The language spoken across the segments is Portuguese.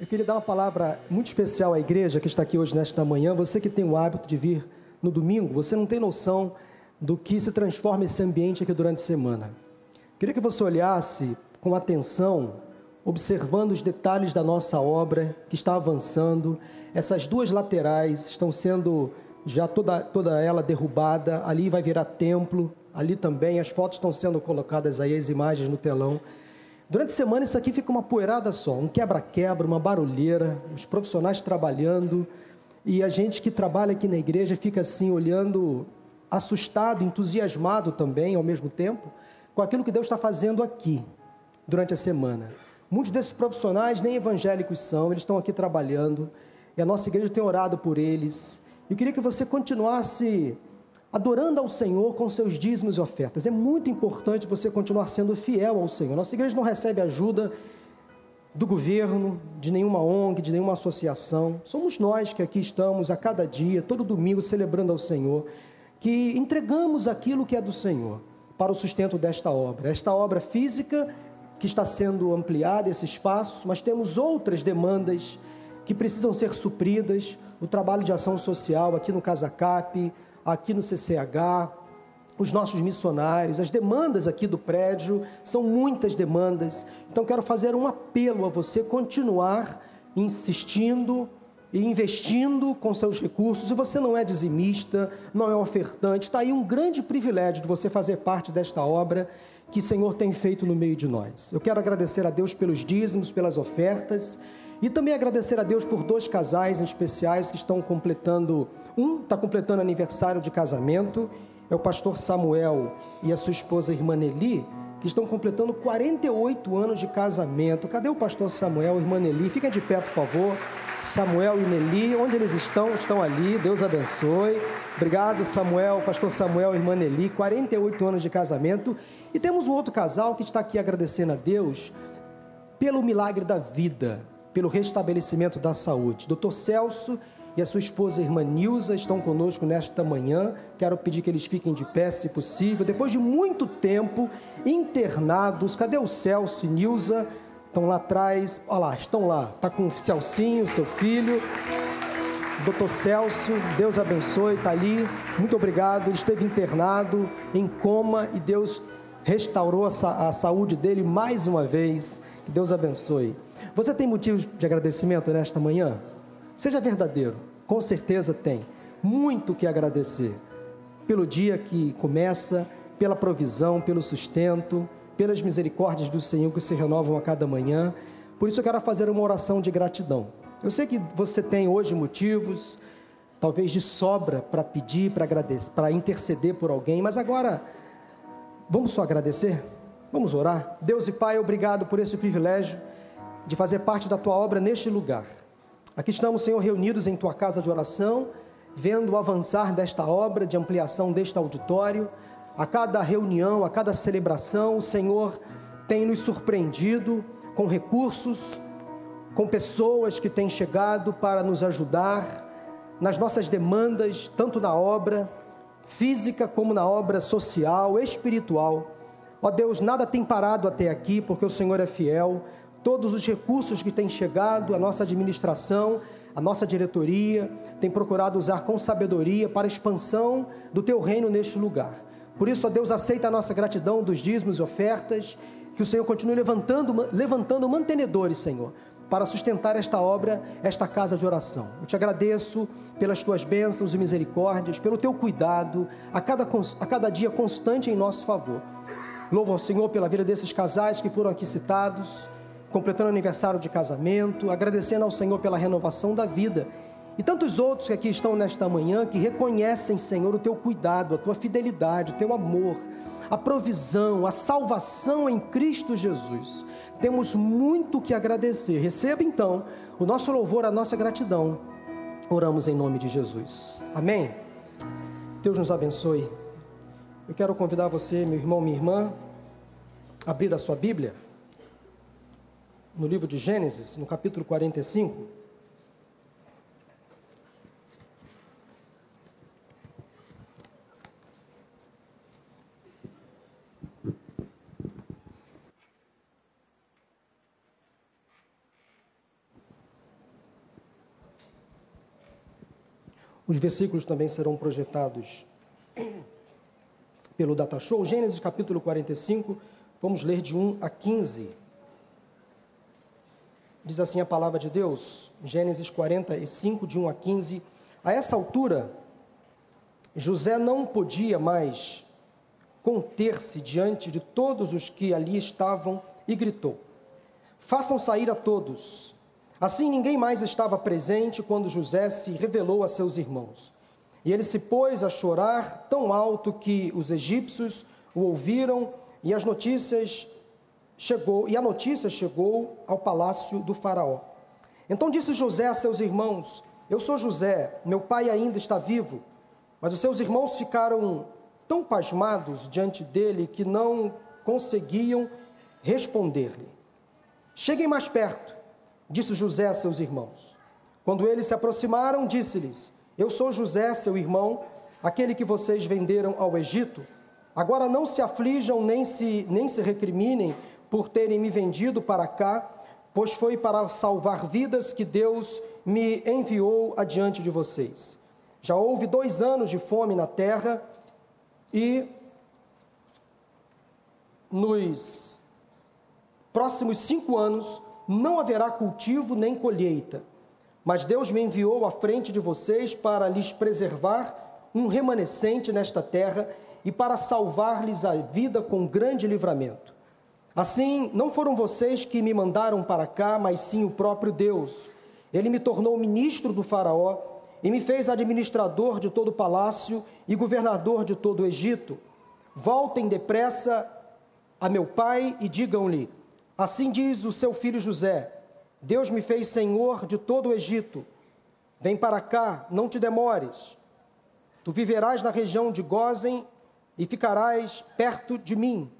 Eu queria dar uma palavra muito especial à igreja que está aqui hoje nesta manhã. Você que tem o hábito de vir no domingo, você não tem noção do que se transforma esse ambiente aqui durante a semana. Queria que você olhasse com atenção, observando os detalhes da nossa obra que está avançando. Essas duas laterais estão sendo já toda, toda ela derrubada. Ali vai virar templo. Ali também as fotos estão sendo colocadas aí, as imagens no telão. Durante a semana isso aqui fica uma poeirada só, um quebra-quebra, uma barulheira, os profissionais trabalhando e a gente que trabalha aqui na igreja fica assim olhando, assustado, entusiasmado também ao mesmo tempo com aquilo que Deus está fazendo aqui durante a semana. Muitos desses profissionais nem evangélicos são, eles estão aqui trabalhando e a nossa igreja tem orado por eles. Eu queria que você continuasse adorando ao Senhor com seus dízimos e ofertas. É muito importante você continuar sendo fiel ao Senhor. Nossa igreja não recebe ajuda do governo, de nenhuma ONG, de nenhuma associação. Somos nós que aqui estamos a cada dia, todo domingo, celebrando ao Senhor, que entregamos aquilo que é do Senhor para o sustento desta obra. Esta obra física que está sendo ampliada, esse espaço, mas temos outras demandas que precisam ser supridas. O trabalho de ação social aqui no Casacap, aqui no CCH, os nossos missionários, as demandas aqui do prédio, são muitas demandas. Então quero fazer um apelo a você continuar insistindo e investindo com seus recursos. E você não é dizimista, não é ofertante, está aí um grande privilégio de você fazer parte desta obra que o Senhor tem feito no meio de nós. Eu quero agradecer a Deus pelos dízimos, pelas ofertas e também agradecer a Deus por dois casais especiais que estão completando. Um está completando aniversário de casamento, é o pastor Samuel e a sua esposa irmã Nelly, que estão completando 48 anos de casamento. Cadê o pastor Samuel irmã Nelly? Fiquem de pé, por favor. Samuel e Nelly, onde eles estão? Estão ali, Deus abençoe. Obrigado, Samuel, pastor Samuel e irmã Nelly, 48 anos de casamento. E temos um outro casal que está aqui agradecendo a Deus pelo milagre da vida pelo restabelecimento da saúde. Doutor Celso e a sua esposa, irmã Nilza, estão conosco nesta manhã. Quero pedir que eles fiquem de pé, se possível. Depois de muito tempo internados, cadê o Celso e Nilza? Estão lá atrás. Olha lá, estão lá. Está com o Celcinho, seu filho. Doutor Celso, Deus abençoe, está ali. Muito obrigado. Ele esteve internado, em coma, e Deus restaurou a, a saúde dele mais uma vez. Que Deus abençoe. Você tem motivos de agradecimento nesta manhã? Seja verdadeiro, com certeza tem. Muito que agradecer pelo dia que começa, pela provisão, pelo sustento, pelas misericórdias do Senhor que se renovam a cada manhã. Por isso eu quero fazer uma oração de gratidão. Eu sei que você tem hoje motivos, talvez de sobra para pedir, para agradecer, para interceder por alguém, mas agora vamos só agradecer? Vamos orar? Deus e Pai, obrigado por esse privilégio de fazer parte da tua obra neste lugar. Aqui estamos, Senhor, reunidos em tua casa de oração, vendo o avançar desta obra de ampliação deste auditório. A cada reunião, a cada celebração, o Senhor tem nos surpreendido com recursos, com pessoas que têm chegado para nos ajudar nas nossas demandas, tanto na obra física como na obra social, espiritual. Ó Deus, nada tem parado até aqui, porque o Senhor é fiel todos os recursos que têm chegado, a nossa administração, a nossa diretoria tem procurado usar com sabedoria para a expansão do teu reino neste lugar. Por isso, ó Deus, aceita a nossa gratidão dos dízimos e ofertas, que o Senhor continue levantando, levantando mantenedores, Senhor, para sustentar esta obra, esta casa de oração. Eu te agradeço pelas tuas bênçãos e misericórdias, pelo teu cuidado, a cada, a cada dia constante em nosso favor. Louvo ao Senhor pela vida desses casais que foram aqui citados completando aniversário de casamento, agradecendo ao Senhor pela renovação da vida. E tantos outros que aqui estão nesta manhã que reconhecem, Senhor, o teu cuidado, a tua fidelidade, o teu amor, a provisão, a salvação em Cristo Jesus. Temos muito que agradecer. Receba então o nosso louvor, a nossa gratidão. Oramos em nome de Jesus. Amém. Deus nos abençoe. Eu quero convidar você, meu irmão, minha irmã, a abrir a sua Bíblia no livro de Gênesis, no capítulo 45. Os versículos também serão projetados pelo Datashow. Gênesis capítulo 45, vamos ler de 1 a 15. Diz assim a palavra de Deus, Gênesis 45, de 1 a 15. A essa altura, José não podia mais conter-se diante de todos os que ali estavam e gritou: Façam sair a todos. Assim ninguém mais estava presente quando José se revelou a seus irmãos. E ele se pôs a chorar tão alto que os egípcios o ouviram e as notícias chegou e a notícia chegou ao palácio do faraó. Então disse José a seus irmãos: Eu sou José, meu pai ainda está vivo. Mas os seus irmãos ficaram tão pasmados diante dele que não conseguiam responder-lhe. Cheguem mais perto, disse José a seus irmãos. Quando eles se aproximaram, disse-lhes: Eu sou José, seu irmão, aquele que vocês venderam ao Egito. Agora não se aflijam nem se, nem se recriminem por terem me vendido para cá, pois foi para salvar vidas que Deus me enviou adiante de vocês. Já houve dois anos de fome na terra e nos próximos cinco anos não haverá cultivo nem colheita. Mas Deus me enviou à frente de vocês para lhes preservar um remanescente nesta terra e para salvar-lhes a vida com grande livramento. Assim, não foram vocês que me mandaram para cá, mas sim o próprio Deus. Ele me tornou ministro do Faraó e me fez administrador de todo o palácio e governador de todo o Egito. Voltem depressa a meu pai e digam-lhe: Assim diz o seu filho José: Deus me fez senhor de todo o Egito. Vem para cá, não te demores. Tu viverás na região de Gozen e ficarás perto de mim.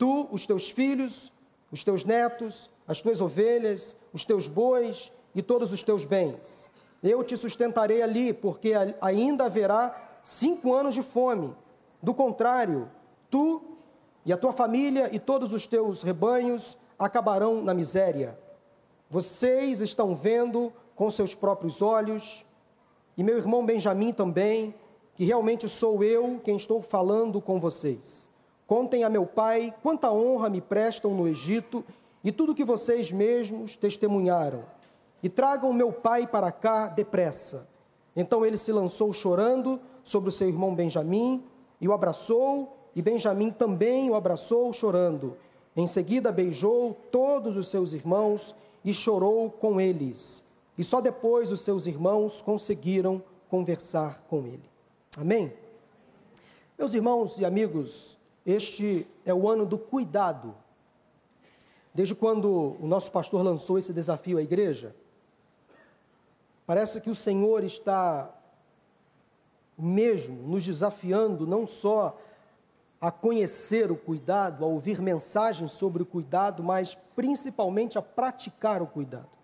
Tu, os teus filhos, os teus netos, as tuas ovelhas, os teus bois e todos os teus bens eu te sustentarei ali, porque ainda haverá cinco anos de fome. Do contrário, tu e a tua família e todos os teus rebanhos acabarão na miséria. Vocês estão vendo com seus próprios olhos, e meu irmão Benjamim também, que realmente sou eu quem estou falando com vocês. Contem a meu pai quanta honra me prestam no Egito e tudo que vocês mesmos testemunharam e tragam meu pai para cá depressa. Então ele se lançou chorando sobre o seu irmão Benjamim e o abraçou, e Benjamim também o abraçou chorando. Em seguida beijou todos os seus irmãos e chorou com eles. E só depois os seus irmãos conseguiram conversar com ele. Amém? Meus irmãos e amigos, este é o ano do cuidado. Desde quando o nosso pastor lançou esse desafio à igreja, Parece que o Senhor está mesmo nos desafiando não só a conhecer o cuidado, a ouvir mensagens sobre o cuidado, mas principalmente a praticar o cuidado.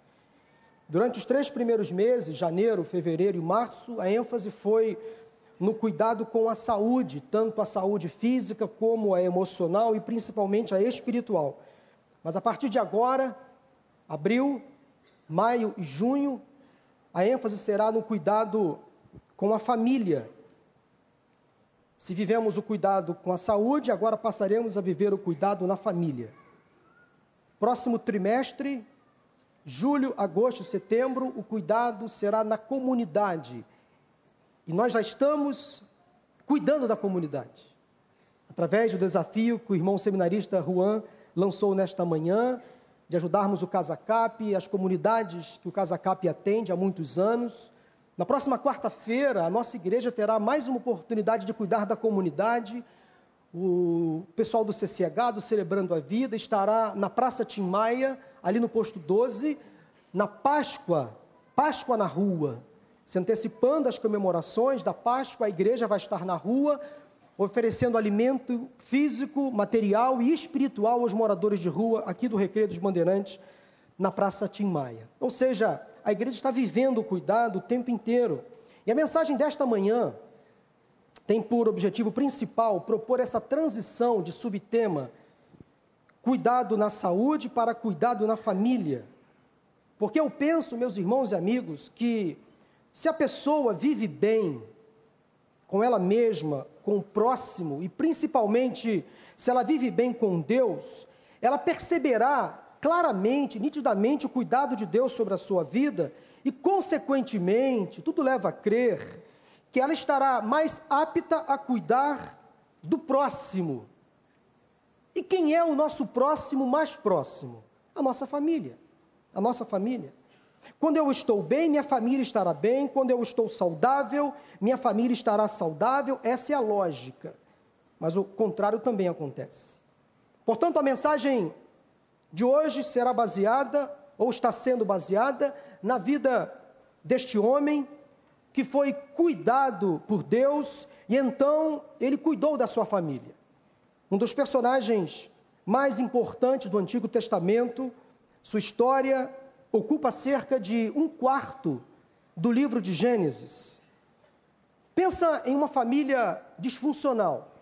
Durante os três primeiros meses, janeiro, fevereiro e março, a ênfase foi no cuidado com a saúde, tanto a saúde física como a emocional e principalmente a espiritual. Mas a partir de agora, abril, maio e junho, a ênfase será no cuidado com a família. Se vivemos o cuidado com a saúde, agora passaremos a viver o cuidado na família. Próximo trimestre, julho, agosto, setembro, o cuidado será na comunidade. E nós já estamos cuidando da comunidade. Através do desafio que o irmão seminarista Juan lançou nesta manhã, de ajudarmos o Casacap, as comunidades que o Casacap atende há muitos anos. Na próxima quarta-feira, a nossa igreja terá mais uma oportunidade de cuidar da comunidade. O pessoal do CCH, do Celebrando a Vida, estará na Praça Tim Maia, ali no posto 12, na Páscoa, Páscoa na rua. Se antecipando as comemorações da Páscoa, a igreja vai estar na rua oferecendo alimento físico, material e espiritual aos moradores de rua aqui do Recreio dos Bandeirantes, na Praça Tim Maia. Ou seja, a igreja está vivendo o cuidado o tempo inteiro. E a mensagem desta manhã tem por objetivo principal propor essa transição de subtema cuidado na saúde para cuidado na família. Porque eu penso, meus irmãos e amigos, que Se a pessoa vive bem com ela mesma, com o próximo e principalmente se ela vive bem com Deus, ela perceberá claramente, nitidamente o cuidado de Deus sobre a sua vida e, consequentemente, tudo leva a crer que ela estará mais apta a cuidar do próximo. E quem é o nosso próximo mais próximo? A nossa família. A nossa família. Quando eu estou bem, minha família estará bem. Quando eu estou saudável, minha família estará saudável. Essa é a lógica. Mas o contrário também acontece. Portanto, a mensagem de hoje será baseada, ou está sendo baseada, na vida deste homem que foi cuidado por Deus e então ele cuidou da sua família. Um dos personagens mais importantes do Antigo Testamento, sua história ocupa cerca de um quarto do livro de Gênesis. Pensa em uma família disfuncional,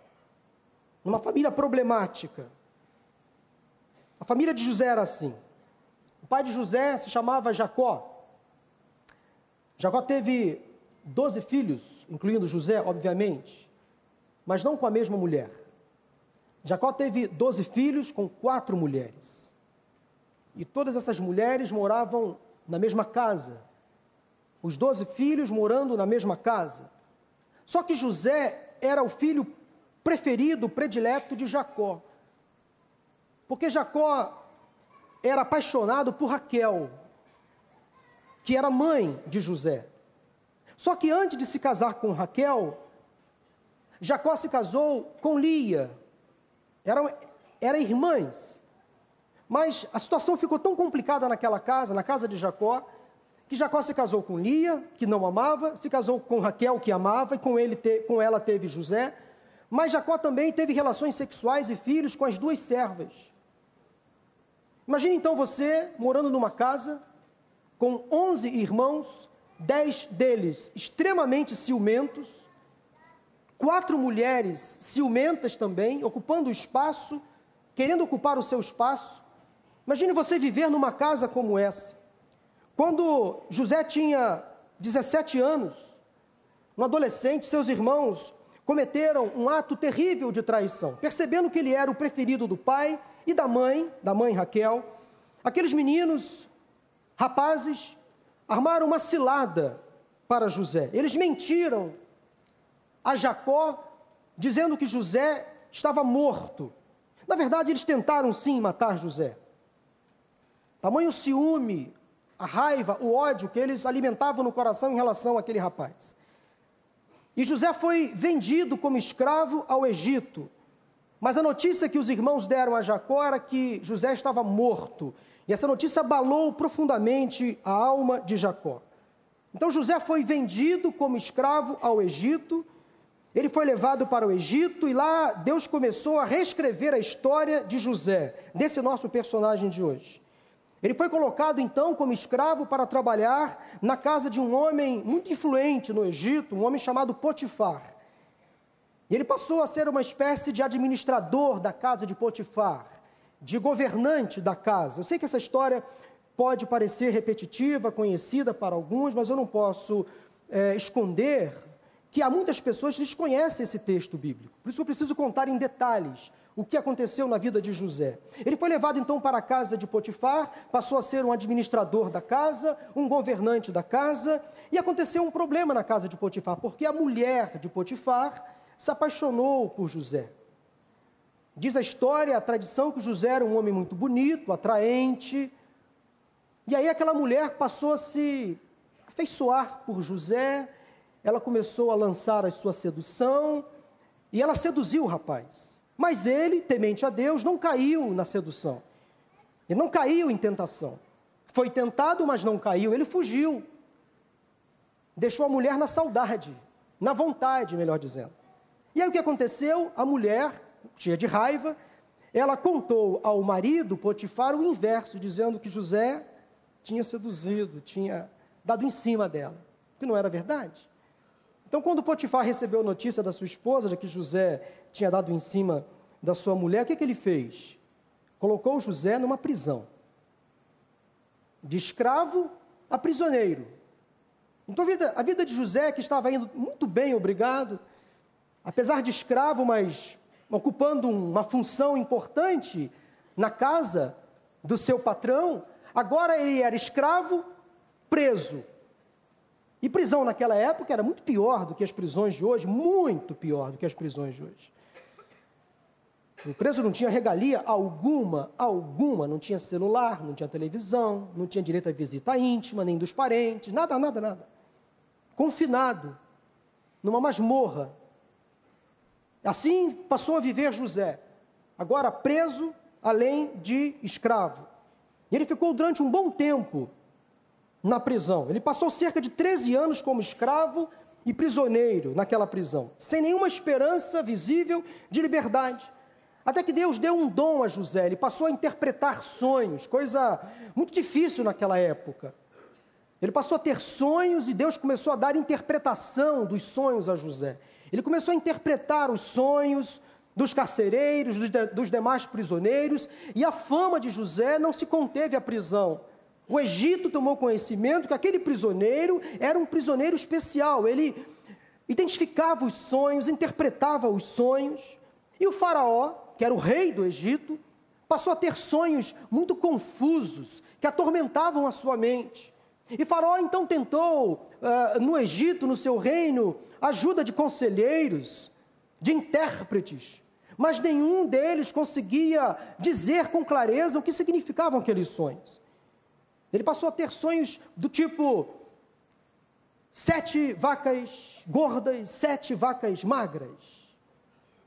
numa família problemática. A família de José era assim. O pai de José se chamava Jacó. Jacó teve doze filhos, incluindo José, obviamente, mas não com a mesma mulher. Jacó teve doze filhos com quatro mulheres. E todas essas mulheres moravam na mesma casa. Os doze filhos morando na mesma casa. Só que José era o filho preferido, predileto de Jacó. Porque Jacó era apaixonado por Raquel, que era mãe de José. Só que antes de se casar com Raquel, Jacó se casou com Lia. Eram, eram irmãs. Mas a situação ficou tão complicada naquela casa, na casa de Jacó, que Jacó se casou com Lia, que não amava, se casou com Raquel, que amava, e com, ele te, com ela teve José. Mas Jacó também teve relações sexuais e filhos com as duas servas. Imagine então você morando numa casa com 11 irmãos, 10 deles extremamente ciumentos, quatro mulheres ciumentas também, ocupando o espaço, querendo ocupar o seu espaço, Imagine você viver numa casa como essa. Quando José tinha 17 anos, um adolescente, seus irmãos cometeram um ato terrível de traição. Percebendo que ele era o preferido do pai e da mãe, da mãe Raquel, aqueles meninos, rapazes, armaram uma cilada para José. Eles mentiram a Jacó, dizendo que José estava morto. Na verdade, eles tentaram sim matar José. Tamanho ciúme, a raiva, o ódio que eles alimentavam no coração em relação àquele rapaz. E José foi vendido como escravo ao Egito. Mas a notícia que os irmãos deram a Jacó era que José estava morto. E essa notícia abalou profundamente a alma de Jacó. Então José foi vendido como escravo ao Egito. Ele foi levado para o Egito e lá Deus começou a reescrever a história de José, desse nosso personagem de hoje. Ele foi colocado então como escravo para trabalhar na casa de um homem muito influente no Egito, um homem chamado Potifar. E ele passou a ser uma espécie de administrador da casa de Potifar, de governante da casa. Eu sei que essa história pode parecer repetitiva, conhecida para alguns, mas eu não posso é, esconder que há muitas pessoas que desconhecem esse texto bíblico. Por isso eu preciso contar em detalhes o que aconteceu na vida de José. Ele foi levado então para a casa de Potifar, passou a ser um administrador da casa, um governante da casa, e aconteceu um problema na casa de Potifar, porque a mulher de Potifar se apaixonou por José. Diz a história, a tradição, que José era um homem muito bonito, atraente, e aí aquela mulher passou a se afeiçoar por José, ela começou a lançar a sua sedução, e ela seduziu o rapaz. Mas ele, temente a Deus, não caiu na sedução. Ele não caiu em tentação. Foi tentado, mas não caiu. Ele fugiu. Deixou a mulher na saudade, na vontade, melhor dizendo. E aí o que aconteceu? A mulher, cheia de raiva, ela contou ao marido Potifar o inverso, dizendo que José tinha seduzido, tinha dado em cima dela, que não era verdade. Então, quando Potifar recebeu a notícia da sua esposa, de que José tinha dado em cima da sua mulher, o que, que ele fez? Colocou José numa prisão. De escravo a prisioneiro. Então a vida, a vida de José, que estava indo muito bem, obrigado, apesar de escravo, mas ocupando uma função importante na casa do seu patrão, agora ele era escravo, preso. E prisão naquela época era muito pior do que as prisões de hoje, muito pior do que as prisões de hoje. O preso não tinha regalia alguma, alguma, não tinha celular, não tinha televisão, não tinha direito à visita íntima, nem dos parentes, nada, nada, nada. Confinado, numa masmorra. Assim passou a viver José, agora preso, além de escravo. E ele ficou durante um bom tempo na prisão. Ele passou cerca de 13 anos como escravo e prisioneiro naquela prisão, sem nenhuma esperança visível de liberdade. Até que Deus deu um dom a José, ele passou a interpretar sonhos, coisa muito difícil naquela época. Ele passou a ter sonhos e Deus começou a dar interpretação dos sonhos a José. Ele começou a interpretar os sonhos dos carcereiros, dos, de, dos demais prisioneiros, e a fama de José não se conteve à prisão. O Egito tomou conhecimento que aquele prisioneiro era um prisioneiro especial. Ele identificava os sonhos, interpretava os sonhos. E o Faraó, que era o rei do Egito, passou a ter sonhos muito confusos que atormentavam a sua mente. E Faraó então tentou, uh, no Egito, no seu reino, ajuda de conselheiros, de intérpretes, mas nenhum deles conseguia dizer com clareza o que significavam aqueles sonhos. Ele passou a ter sonhos do tipo: sete vacas gordas, sete vacas magras.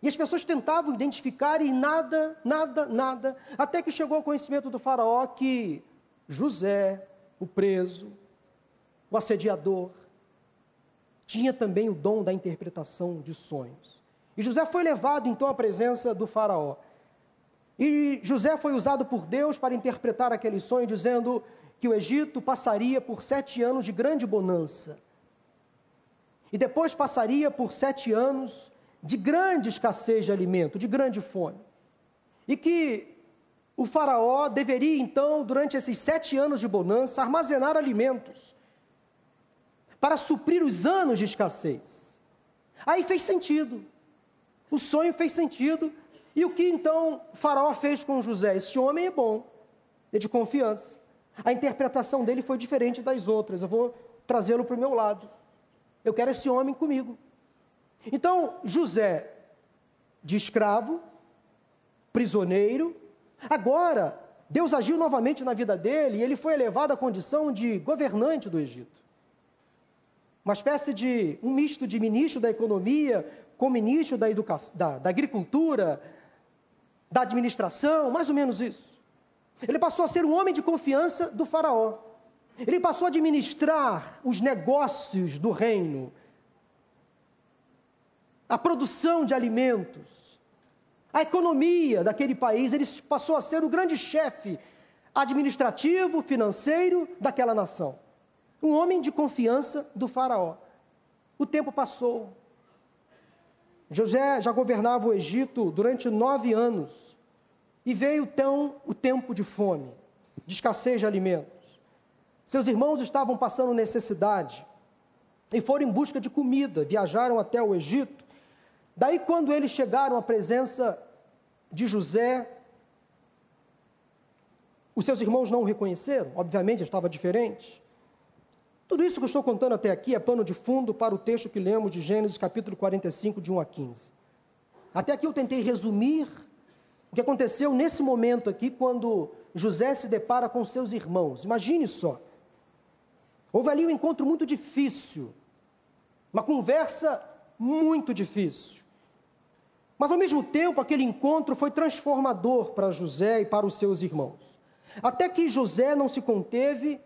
E as pessoas tentavam identificar e nada, nada, nada, até que chegou ao conhecimento do Faraó que José, o preso, o assediador, tinha também o dom da interpretação de sonhos. E José foi levado então à presença do Faraó. E José foi usado por Deus para interpretar aquele sonho, dizendo que o Egito passaria por sete anos de grande bonança. E depois passaria por sete anos de grande escassez de alimento, de grande fome. E que o Faraó deveria, então, durante esses sete anos de bonança, armazenar alimentos para suprir os anos de escassez. Aí fez sentido. O sonho fez sentido. E o que então Faraó fez com José? Esse homem é bom, é de confiança. A interpretação dele foi diferente das outras. Eu vou trazê-lo para o meu lado. Eu quero esse homem comigo. Então, José, de escravo, prisioneiro, agora Deus agiu novamente na vida dele e ele foi elevado à condição de governante do Egito. Uma espécie de um misto de ministro da economia com ministro da, educação, da, da agricultura, da administração, mais ou menos isso. Ele passou a ser um homem de confiança do Faraó. Ele passou a administrar os negócios do reino a produção de alimentos, a economia daquele país, ele passou a ser o grande chefe administrativo, financeiro daquela nação. Um homem de confiança do Faraó. O tempo passou. José já governava o Egito durante nove anos. E veio então o tempo de fome, de escassez de alimentos. Seus irmãos estavam passando necessidade e foram em busca de comida. Viajaram até o Egito Daí, quando eles chegaram à presença de José, os seus irmãos não o reconheceram, obviamente estava diferente. Tudo isso que eu estou contando até aqui é pano de fundo para o texto que lemos de Gênesis capítulo 45, de 1 a 15. Até aqui eu tentei resumir o que aconteceu nesse momento aqui, quando José se depara com seus irmãos. Imagine só. Houve ali um encontro muito difícil, uma conversa muito difícil. Mas ao mesmo tempo, aquele encontro foi transformador para José e para os seus irmãos. Até que José não se conteve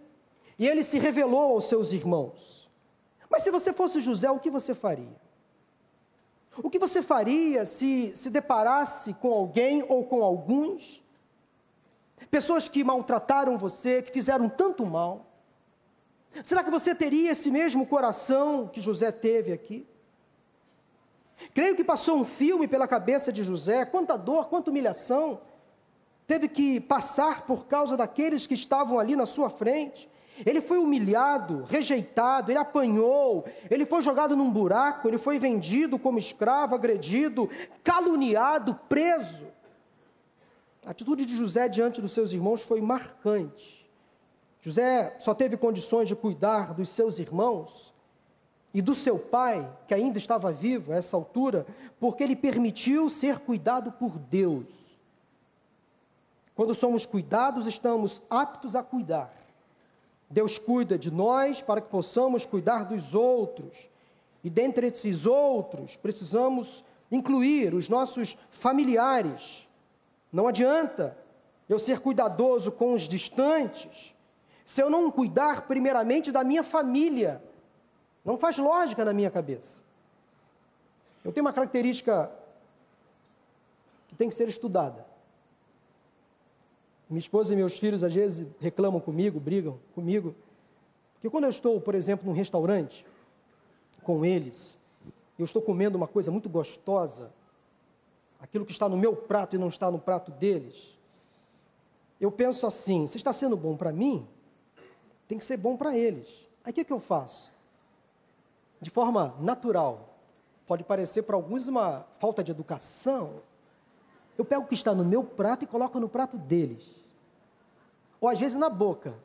e ele se revelou aos seus irmãos. Mas se você fosse José, o que você faria? O que você faria se se deparasse com alguém ou com alguns? Pessoas que maltrataram você, que fizeram tanto mal? Será que você teria esse mesmo coração que José teve aqui? Creio que passou um filme pela cabeça de José, quanta dor, quanta humilhação teve que passar por causa daqueles que estavam ali na sua frente. Ele foi humilhado, rejeitado, ele apanhou, ele foi jogado num buraco, ele foi vendido como escravo, agredido, caluniado, preso. A atitude de José diante dos seus irmãos foi marcante. José só teve condições de cuidar dos seus irmãos e do seu pai, que ainda estava vivo a essa altura, porque ele permitiu ser cuidado por Deus. Quando somos cuidados, estamos aptos a cuidar. Deus cuida de nós para que possamos cuidar dos outros. E dentre esses outros, precisamos incluir os nossos familiares. Não adianta eu ser cuidadoso com os distantes se eu não cuidar primeiramente da minha família. Não faz lógica na minha cabeça. Eu tenho uma característica que tem que ser estudada. Minha esposa e meus filhos às vezes reclamam comigo, brigam comigo, porque quando eu estou, por exemplo, num restaurante com eles, eu estou comendo uma coisa muito gostosa, aquilo que está no meu prato e não está no prato deles, eu penso assim: se está sendo bom para mim, tem que ser bom para eles. Aí o que, que eu faço? De forma natural, pode parecer para alguns uma falta de educação, eu pego o que está no meu prato e coloco no prato deles ou às vezes na boca.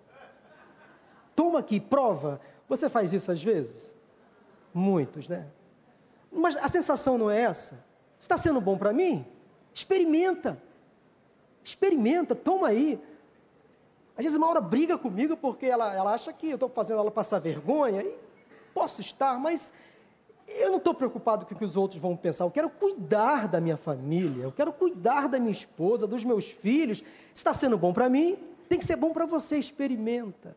Toma aqui, prova. Você faz isso às vezes? Muitos, né? Mas a sensação não é essa. Está sendo bom para mim? Experimenta. Experimenta, toma aí. Às vezes uma hora briga comigo porque ela, ela acha que eu estou fazendo ela passar vergonha. E posso estar, mas eu não estou preocupado com o que os outros vão pensar. Eu quero cuidar da minha família. Eu quero cuidar da minha esposa, dos meus filhos. Está sendo bom para mim? Tem que ser bom para você, experimenta.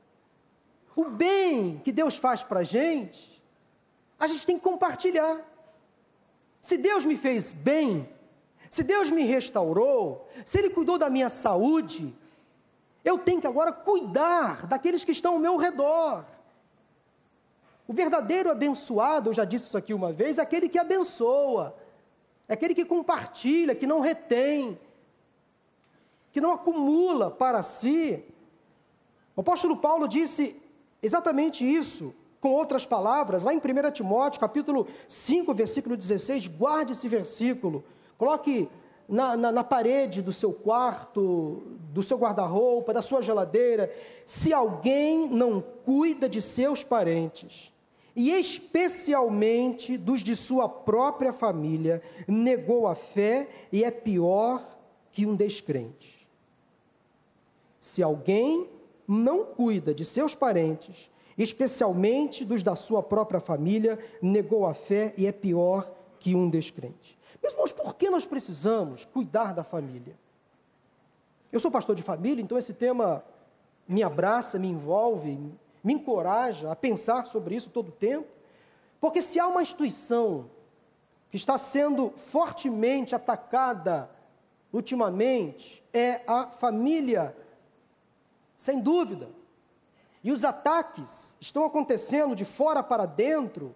O bem que Deus faz para a gente, a gente tem que compartilhar. Se Deus me fez bem, se Deus me restaurou, se Ele cuidou da minha saúde, eu tenho que agora cuidar daqueles que estão ao meu redor. O verdadeiro abençoado, eu já disse isso aqui uma vez, é aquele que abençoa, é aquele que compartilha, que não retém, que não acumula para si. O apóstolo Paulo disse exatamente isso, com outras palavras, lá em 1 Timóteo, capítulo 5, versículo 16, guarde esse versículo, coloque na, na, na parede do seu quarto, do seu guarda-roupa, da sua geladeira, se alguém não cuida de seus parentes, e especialmente dos de sua própria família, negou a fé e é pior que um descrente. Se alguém não cuida de seus parentes, especialmente dos da sua própria família, negou a fé e é pior que um descrente. Meus irmãos, por que nós precisamos cuidar da família? Eu sou pastor de família, então esse tema me abraça, me envolve, me encoraja a pensar sobre isso todo o tempo. Porque se há uma instituição que está sendo fortemente atacada ultimamente, é a família sem dúvida. E os ataques estão acontecendo de fora para dentro,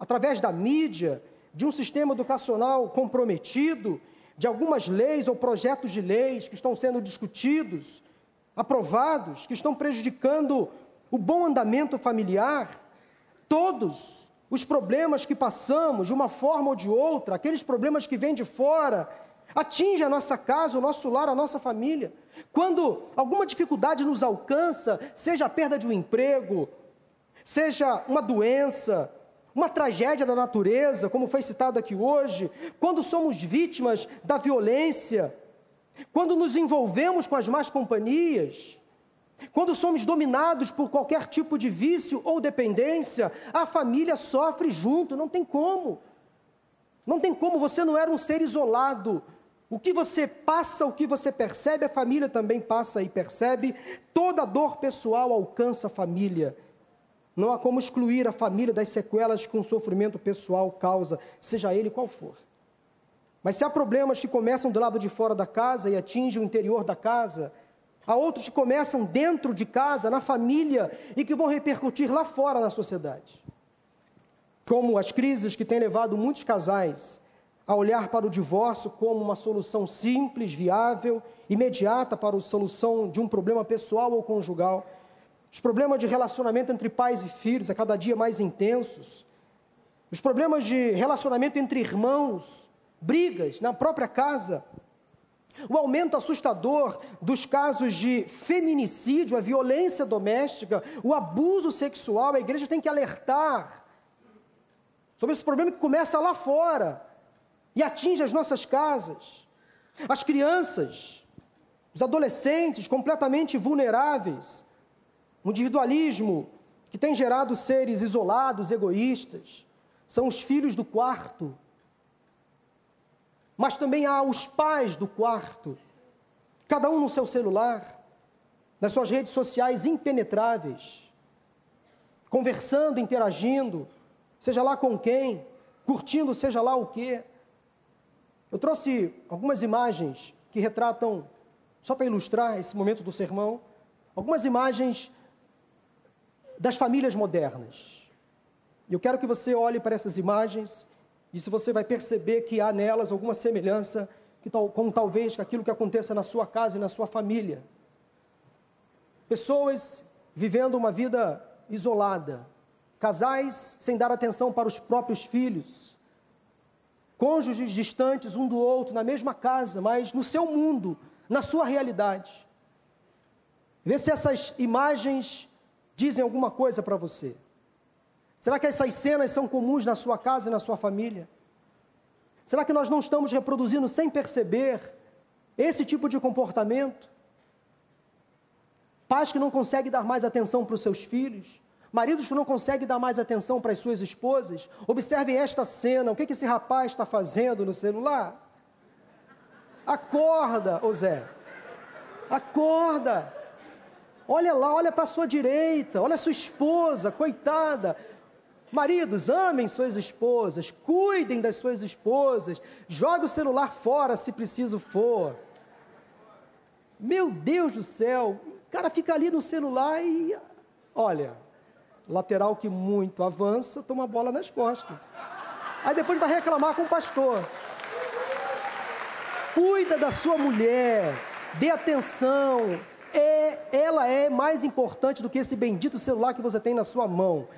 através da mídia, de um sistema educacional comprometido, de algumas leis ou projetos de leis que estão sendo discutidos, aprovados, que estão prejudicando o bom andamento familiar. Todos os problemas que passamos, de uma forma ou de outra, aqueles problemas que vêm de fora, atinge a nossa casa, o nosso lar, a nossa família. Quando alguma dificuldade nos alcança, seja a perda de um emprego, seja uma doença, uma tragédia da natureza, como foi citado aqui hoje, quando somos vítimas da violência, quando nos envolvemos com as más companhias, quando somos dominados por qualquer tipo de vício ou dependência, a família sofre junto, não tem como. Não tem como, você não era um ser isolado, o que você passa, o que você percebe, a família também passa e percebe. Toda dor pessoal alcança a família. Não há como excluir a família das sequelas que um sofrimento pessoal causa, seja ele qual for. Mas se há problemas que começam do lado de fora da casa e atingem o interior da casa, há outros que começam dentro de casa, na família, e que vão repercutir lá fora na sociedade. Como as crises que têm levado muitos casais a olhar para o divórcio como uma solução simples, viável, imediata para a solução de um problema pessoal ou conjugal. Os problemas de relacionamento entre pais e filhos a cada dia mais intensos. Os problemas de relacionamento entre irmãos, brigas na própria casa. O aumento assustador dos casos de feminicídio, a violência doméstica, o abuso sexual. A igreja tem que alertar sobre esse problema que começa lá fora e atinge as nossas casas. As crianças, os adolescentes completamente vulneráveis, o individualismo que tem gerado seres isolados, egoístas, são os filhos do quarto. Mas também há os pais do quarto, cada um no seu celular, nas suas redes sociais impenetráveis, conversando, interagindo, seja lá com quem, curtindo seja lá o quê. Eu trouxe algumas imagens que retratam só para ilustrar esse momento do sermão, algumas imagens das famílias modernas. E eu quero que você olhe para essas imagens e se você vai perceber que há nelas alguma semelhança que tal, com talvez aquilo que aconteça na sua casa e na sua família. Pessoas vivendo uma vida isolada, casais sem dar atenção para os próprios filhos, cônjuges distantes um do outro na mesma casa, mas no seu mundo, na sua realidade. Vê se essas imagens dizem alguma coisa para você. Será que essas cenas são comuns na sua casa e na sua família? Será que nós não estamos reproduzindo sem perceber esse tipo de comportamento? Pais que não conseguem dar mais atenção para os seus filhos, maridos que não conseguem dar mais atenção para as suas esposas. Observem esta cena: o que, que esse rapaz está fazendo no celular? Acorda, ô Zé. Acorda. Olha lá, olha para a sua direita, olha a sua esposa, coitada. Maridos, amem suas esposas, cuidem das suas esposas, jogue o celular fora se preciso for. Meu Deus do céu, o cara fica ali no celular e olha, lateral que muito avança, toma bola nas costas. Aí depois vai reclamar com o pastor. Cuida da sua mulher, dê atenção. É, ela é mais importante do que esse bendito celular que você tem na sua mão.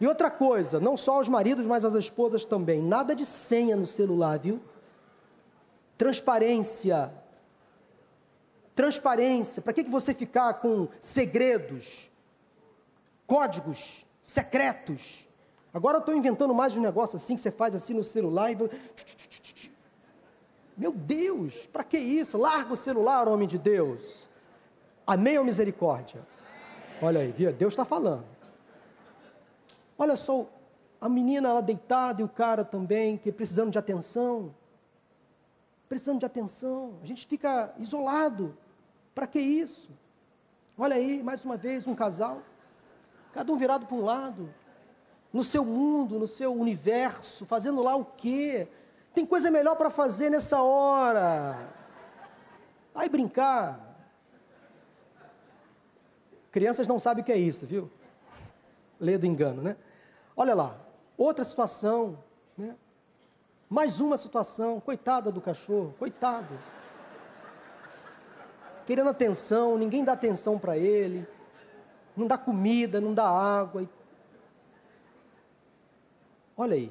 E outra coisa, não só os maridos, mas as esposas também. Nada de senha no celular, viu? Transparência. Transparência. Para que, que você ficar com segredos, códigos secretos? Agora eu estou inventando mais um negócio assim que você faz assim no celular e. Meu Deus, para que isso? Larga o celular, homem de Deus. Amém ou misericórdia? Olha aí, viu? Deus está falando. Olha só, a menina ela deitada e o cara também, que precisando de atenção. Precisando de atenção. A gente fica isolado. Para que isso? Olha aí, mais uma vez, um casal. Cada um virado para um lado. No seu mundo, no seu universo, fazendo lá o quê? Tem coisa melhor para fazer nessa hora. Vai brincar. Crianças não sabem o que é isso, viu? Lê do engano, né? Olha lá, outra situação, né? Mais uma situação, coitada do cachorro, coitado. Querendo atenção, ninguém dá atenção para ele, não dá comida, não dá água. Olha aí,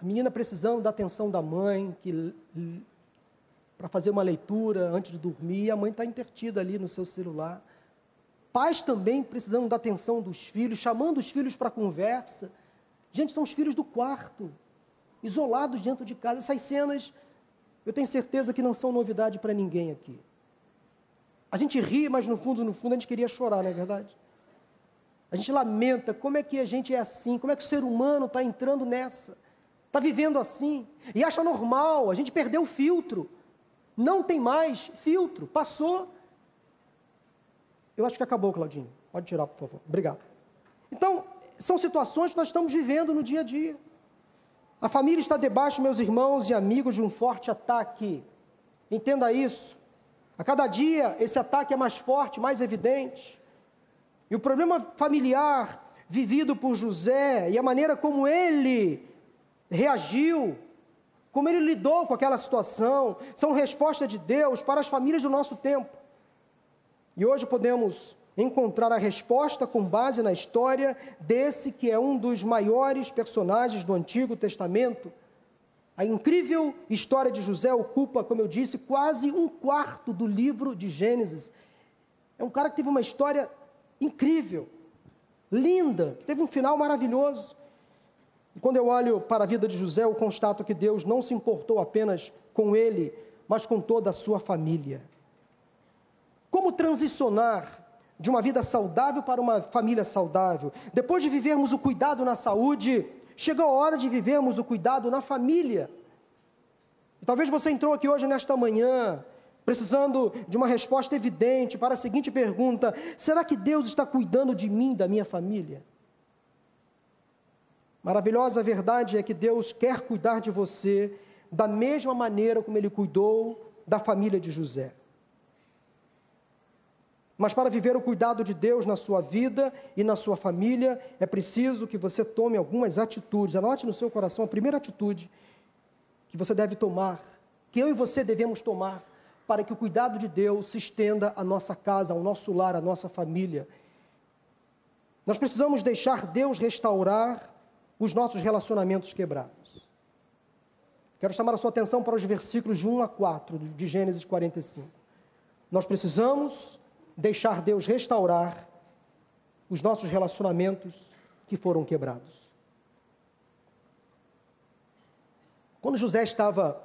a menina precisando da atenção da mãe, que para fazer uma leitura antes de dormir, a mãe está intertida ali no seu celular. Pais também precisando da atenção dos filhos, chamando os filhos para conversa. Gente, são os filhos do quarto, isolados dentro de casa. Essas cenas, eu tenho certeza que não são novidade para ninguém aqui. A gente ri, mas no fundo, no fundo, a gente queria chorar, não é verdade? A gente lamenta como é que a gente é assim, como é que o ser humano está entrando nessa está vivendo assim, e acha normal, a gente perdeu o filtro, não tem mais filtro, passou. Eu acho que acabou, Claudinho. Pode tirar, por favor. Obrigado. Então, são situações que nós estamos vivendo no dia a dia. A família está debaixo, meus irmãos e amigos, de um forte ataque. Entenda isso. A cada dia, esse ataque é mais forte, mais evidente. E o problema familiar vivido por José e a maneira como ele reagiu, como ele lidou com aquela situação, são respostas de Deus para as famílias do nosso tempo. E hoje podemos encontrar a resposta com base na história desse que é um dos maiores personagens do Antigo Testamento. A incrível história de José ocupa, como eu disse, quase um quarto do livro de Gênesis. É um cara que teve uma história incrível, linda, que teve um final maravilhoso. E quando eu olho para a vida de José, eu constato que Deus não se importou apenas com ele, mas com toda a sua família. Como transicionar de uma vida saudável para uma família saudável? Depois de vivermos o cuidado na saúde, chegou a hora de vivermos o cuidado na família. Talvez você entrou aqui hoje, nesta manhã, precisando de uma resposta evidente para a seguinte pergunta: será que Deus está cuidando de mim, da minha família? Maravilhosa verdade é que Deus quer cuidar de você da mesma maneira como ele cuidou da família de José. Mas para viver o cuidado de Deus na sua vida e na sua família, é preciso que você tome algumas atitudes. Anote no seu coração a primeira atitude que você deve tomar, que eu e você devemos tomar, para que o cuidado de Deus se estenda à nossa casa, ao nosso lar, à nossa família. Nós precisamos deixar Deus restaurar os nossos relacionamentos quebrados. Quero chamar a sua atenção para os versículos de 1 a 4 de Gênesis 45. Nós precisamos deixar Deus restaurar os nossos relacionamentos que foram quebrados. Quando José estava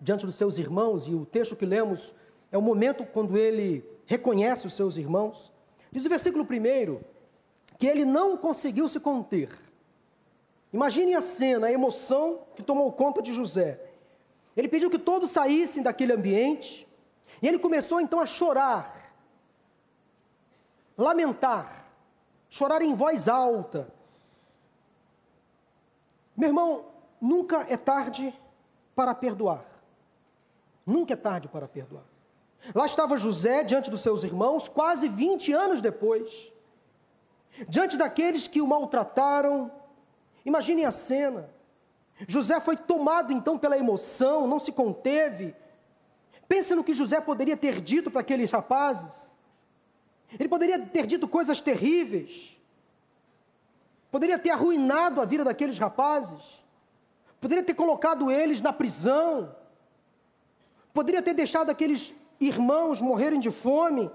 diante dos seus irmãos, e o texto que lemos é o momento quando ele reconhece os seus irmãos, diz o versículo 1 que ele não conseguiu se conter Imaginem a cena, a emoção que tomou conta de José. Ele pediu que todos saíssem daquele ambiente, e ele começou então a chorar, lamentar, chorar em voz alta. Meu irmão, nunca é tarde para perdoar. Nunca é tarde para perdoar. Lá estava José diante dos seus irmãos, quase 20 anos depois, diante daqueles que o maltrataram, Imaginem a cena. José foi tomado então pela emoção, não se conteve. Pense no que José poderia ter dito para aqueles rapazes. Ele poderia ter dito coisas terríveis. Poderia ter arruinado a vida daqueles rapazes. Poderia ter colocado eles na prisão. Poderia ter deixado aqueles irmãos morrerem de fome.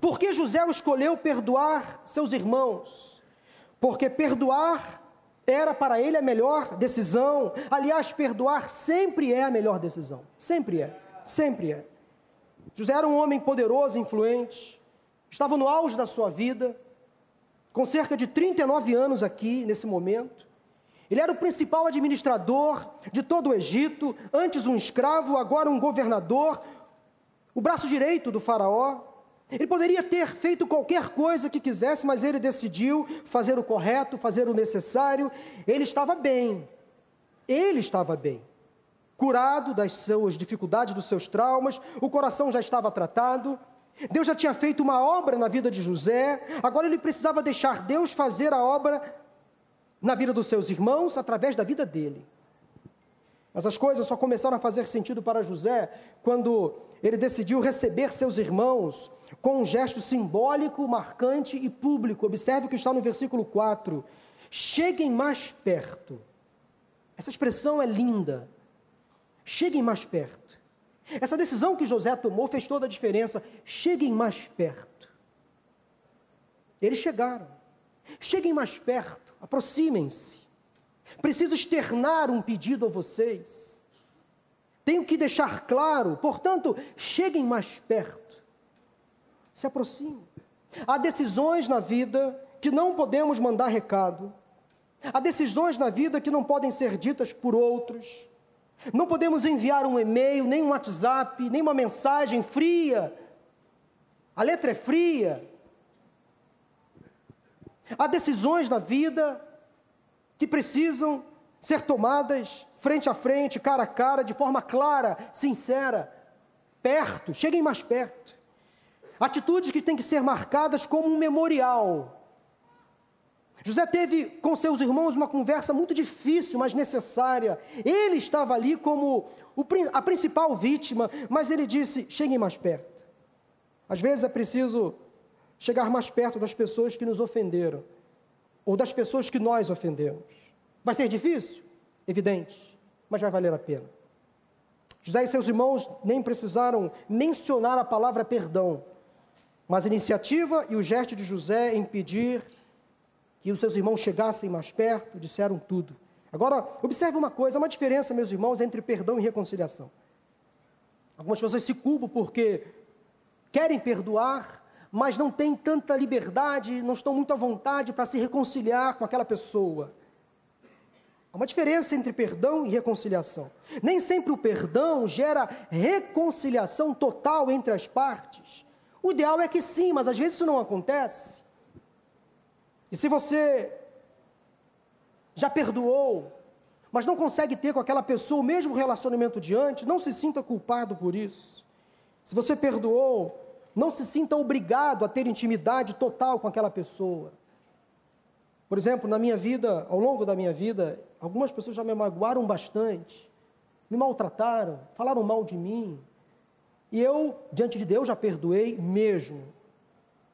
Por que José escolheu perdoar seus irmãos? Porque perdoar era para ele a melhor decisão. Aliás, perdoar sempre é a melhor decisão. Sempre é. Sempre é. José era um homem poderoso, influente. Estava no auge da sua vida. Com cerca de 39 anos aqui, nesse momento. Ele era o principal administrador de todo o Egito. Antes um escravo, agora um governador. O braço direito do Faraó. Ele poderia ter feito qualquer coisa que quisesse, mas ele decidiu fazer o correto, fazer o necessário. Ele estava bem. Ele estava bem. Curado das suas dificuldades, dos seus traumas, o coração já estava tratado. Deus já tinha feito uma obra na vida de José, agora ele precisava deixar Deus fazer a obra na vida dos seus irmãos através da vida dele. Mas as coisas só começaram a fazer sentido para José quando ele decidiu receber seus irmãos com um gesto simbólico, marcante e público. Observe o que está no versículo 4. Cheguem mais perto. Essa expressão é linda. Cheguem mais perto. Essa decisão que José tomou fez toda a diferença. Cheguem mais perto. Eles chegaram. Cheguem mais perto. Aproximem-se. Preciso externar um pedido a vocês. Tenho que deixar claro, portanto, cheguem mais perto. Se aproximem. Há decisões na vida que não podemos mandar recado. Há decisões na vida que não podem ser ditas por outros. Não podemos enviar um e-mail, nem um WhatsApp, nem uma mensagem fria. A letra é fria. Há decisões na vida que precisam ser tomadas frente a frente, cara a cara, de forma clara, sincera, perto, cheguem mais perto. Atitudes que têm que ser marcadas como um memorial. José teve com seus irmãos uma conversa muito difícil, mas necessária. Ele estava ali como o, a principal vítima, mas ele disse: cheguem mais perto. Às vezes é preciso chegar mais perto das pessoas que nos ofenderam, ou das pessoas que nós ofendemos. Vai ser difícil? Evidente, mas vai valer a pena. José e seus irmãos nem precisaram mencionar a palavra perdão, mas a iniciativa e o gesto de José em pedir que os seus irmãos chegassem mais perto, disseram tudo. Agora, observe uma coisa: há uma diferença, meus irmãos, entre perdão e reconciliação. Algumas pessoas se culpam porque querem perdoar, mas não têm tanta liberdade, não estão muito à vontade para se reconciliar com aquela pessoa. Há uma diferença entre perdão e reconciliação. Nem sempre o perdão gera reconciliação total entre as partes. O ideal é que sim, mas às vezes isso não acontece. E se você já perdoou, mas não consegue ter com aquela pessoa o mesmo relacionamento diante, não se sinta culpado por isso. Se você perdoou, não se sinta obrigado a ter intimidade total com aquela pessoa. Por exemplo, na minha vida, ao longo da minha vida, algumas pessoas já me magoaram bastante, me maltrataram, falaram mal de mim. E eu, diante de Deus, já perdoei mesmo.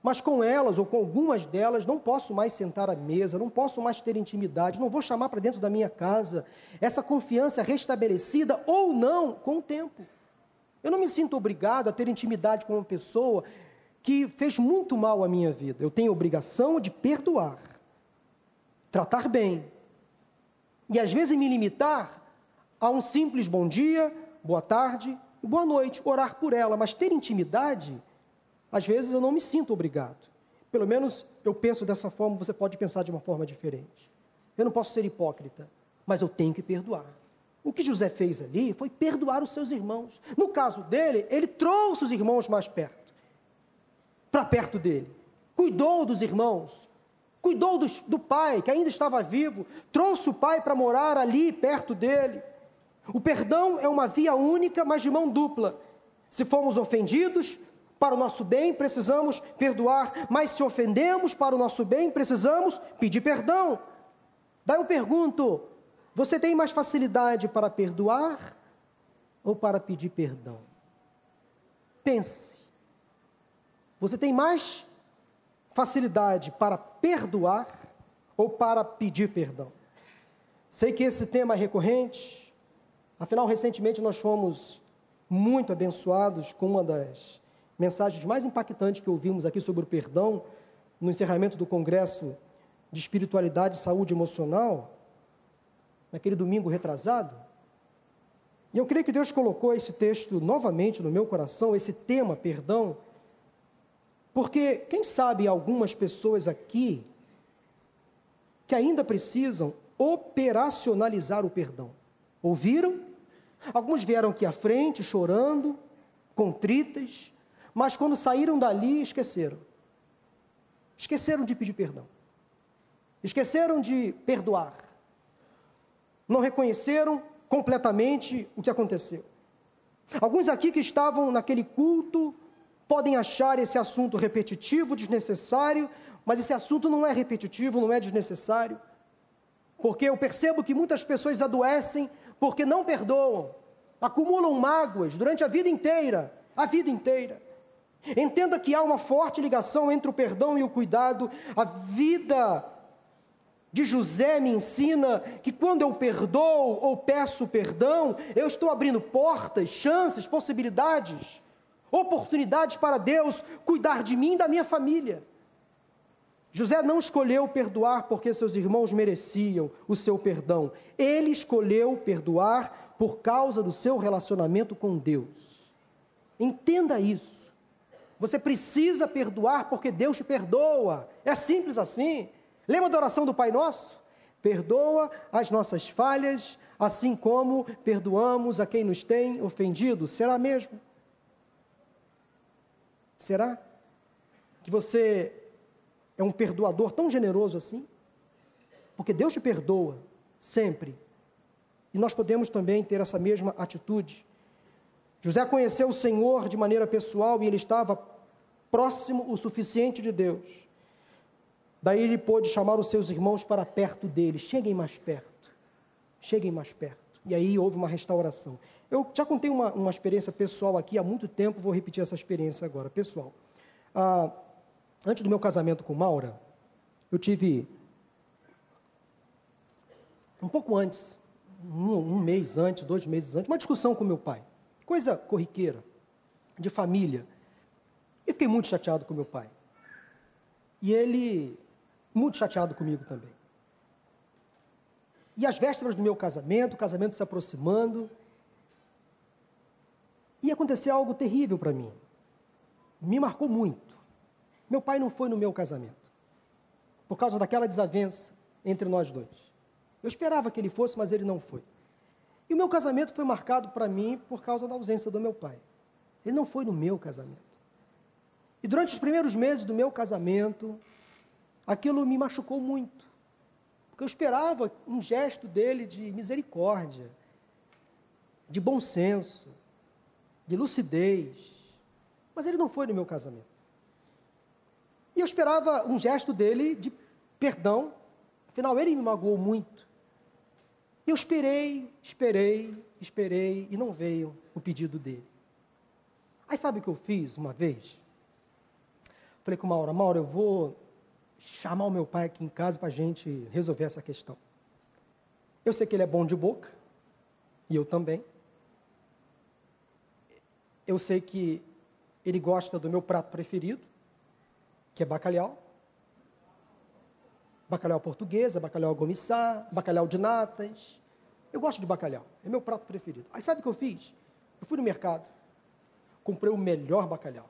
Mas com elas, ou com algumas delas, não posso mais sentar à mesa, não posso mais ter intimidade, não vou chamar para dentro da minha casa. Essa confiança restabelecida ou não com o tempo. Eu não me sinto obrigado a ter intimidade com uma pessoa que fez muito mal à minha vida. Eu tenho obrigação de perdoar, tratar bem. E às vezes me limitar a um simples bom dia, boa tarde e boa noite, orar por ela, mas ter intimidade às vezes eu não me sinto obrigado. Pelo menos eu penso dessa forma, você pode pensar de uma forma diferente. Eu não posso ser hipócrita, mas eu tenho que perdoar. O que José fez ali foi perdoar os seus irmãos. No caso dele, ele trouxe os irmãos mais perto, para perto dele. Cuidou dos irmãos, cuidou dos, do pai, que ainda estava vivo, trouxe o pai para morar ali perto dele. O perdão é uma via única, mas de mão dupla. Se fomos ofendidos, para o nosso bem, precisamos perdoar, mas se ofendemos para o nosso bem, precisamos pedir perdão. Daí eu pergunto: você tem mais facilidade para perdoar ou para pedir perdão? Pense. Você tem mais facilidade para perdoar ou para pedir perdão? Sei que esse tema é recorrente, afinal, recentemente nós fomos muito abençoados com uma das mensagens mais impactantes que ouvimos aqui sobre o perdão, no encerramento do Congresso de Espiritualidade e Saúde Emocional, naquele domingo retrasado. E eu creio que Deus colocou esse texto novamente no meu coração, esse tema, perdão, porque quem sabe algumas pessoas aqui que ainda precisam operacionalizar o perdão. Ouviram? Alguns vieram aqui à frente chorando, contritas, mas quando saíram dali, esqueceram. Esqueceram de pedir perdão. Esqueceram de perdoar. Não reconheceram completamente o que aconteceu. Alguns aqui que estavam naquele culto podem achar esse assunto repetitivo, desnecessário, mas esse assunto não é repetitivo, não é desnecessário. Porque eu percebo que muitas pessoas adoecem porque não perdoam, acumulam mágoas durante a vida inteira, a vida inteira. Entenda que há uma forte ligação entre o perdão e o cuidado. A vida de José me ensina que quando eu perdoo ou peço perdão, eu estou abrindo portas, chances, possibilidades, oportunidades para Deus cuidar de mim e da minha família. José não escolheu perdoar porque seus irmãos mereciam o seu perdão. Ele escolheu perdoar por causa do seu relacionamento com Deus. Entenda isso. Você precisa perdoar porque Deus te perdoa. É simples assim. Lembra da oração do Pai Nosso? Perdoa as nossas falhas, assim como perdoamos a quem nos tem ofendido. Será mesmo? Será que você é um perdoador tão generoso assim? Porque Deus te perdoa sempre. E nós podemos também ter essa mesma atitude. José conheceu o Senhor de maneira pessoal e ele estava próximo o suficiente de Deus. Daí ele pôde chamar os seus irmãos para perto dele. Cheguem mais perto. Cheguem mais perto. E aí houve uma restauração. Eu já contei uma, uma experiência pessoal aqui há muito tempo, vou repetir essa experiência agora, pessoal. Ah, antes do meu casamento com Maura, eu tive, um pouco antes, um, um mês antes, dois meses antes, uma discussão com meu pai. Coisa corriqueira, de família. E fiquei muito chateado com meu pai. E ele, muito chateado comigo também. E as vésperas do meu casamento, o casamento se aproximando, e aconteceu algo terrível para mim. Me marcou muito. Meu pai não foi no meu casamento, por causa daquela desavença entre nós dois. Eu esperava que ele fosse, mas ele não foi. E o meu casamento foi marcado para mim por causa da ausência do meu pai. Ele não foi no meu casamento. E durante os primeiros meses do meu casamento, aquilo me machucou muito. Porque eu esperava um gesto dele de misericórdia, de bom senso, de lucidez. Mas ele não foi no meu casamento. E eu esperava um gesto dele de perdão, afinal ele me magoou muito. Eu esperei, esperei, esperei e não veio o pedido dele. Aí sabe o que eu fiz uma vez? Falei com Maura, Maura, eu vou chamar o meu pai aqui em casa para a gente resolver essa questão. Eu sei que ele é bom de boca, e eu também. Eu sei que ele gosta do meu prato preferido, que é bacalhau. Bacalhau portuguesa, bacalhau gomissá, bacalhau de natas. Eu gosto de bacalhau, é meu prato preferido. Aí sabe o que eu fiz? Eu fui no mercado, comprei o melhor bacalhau,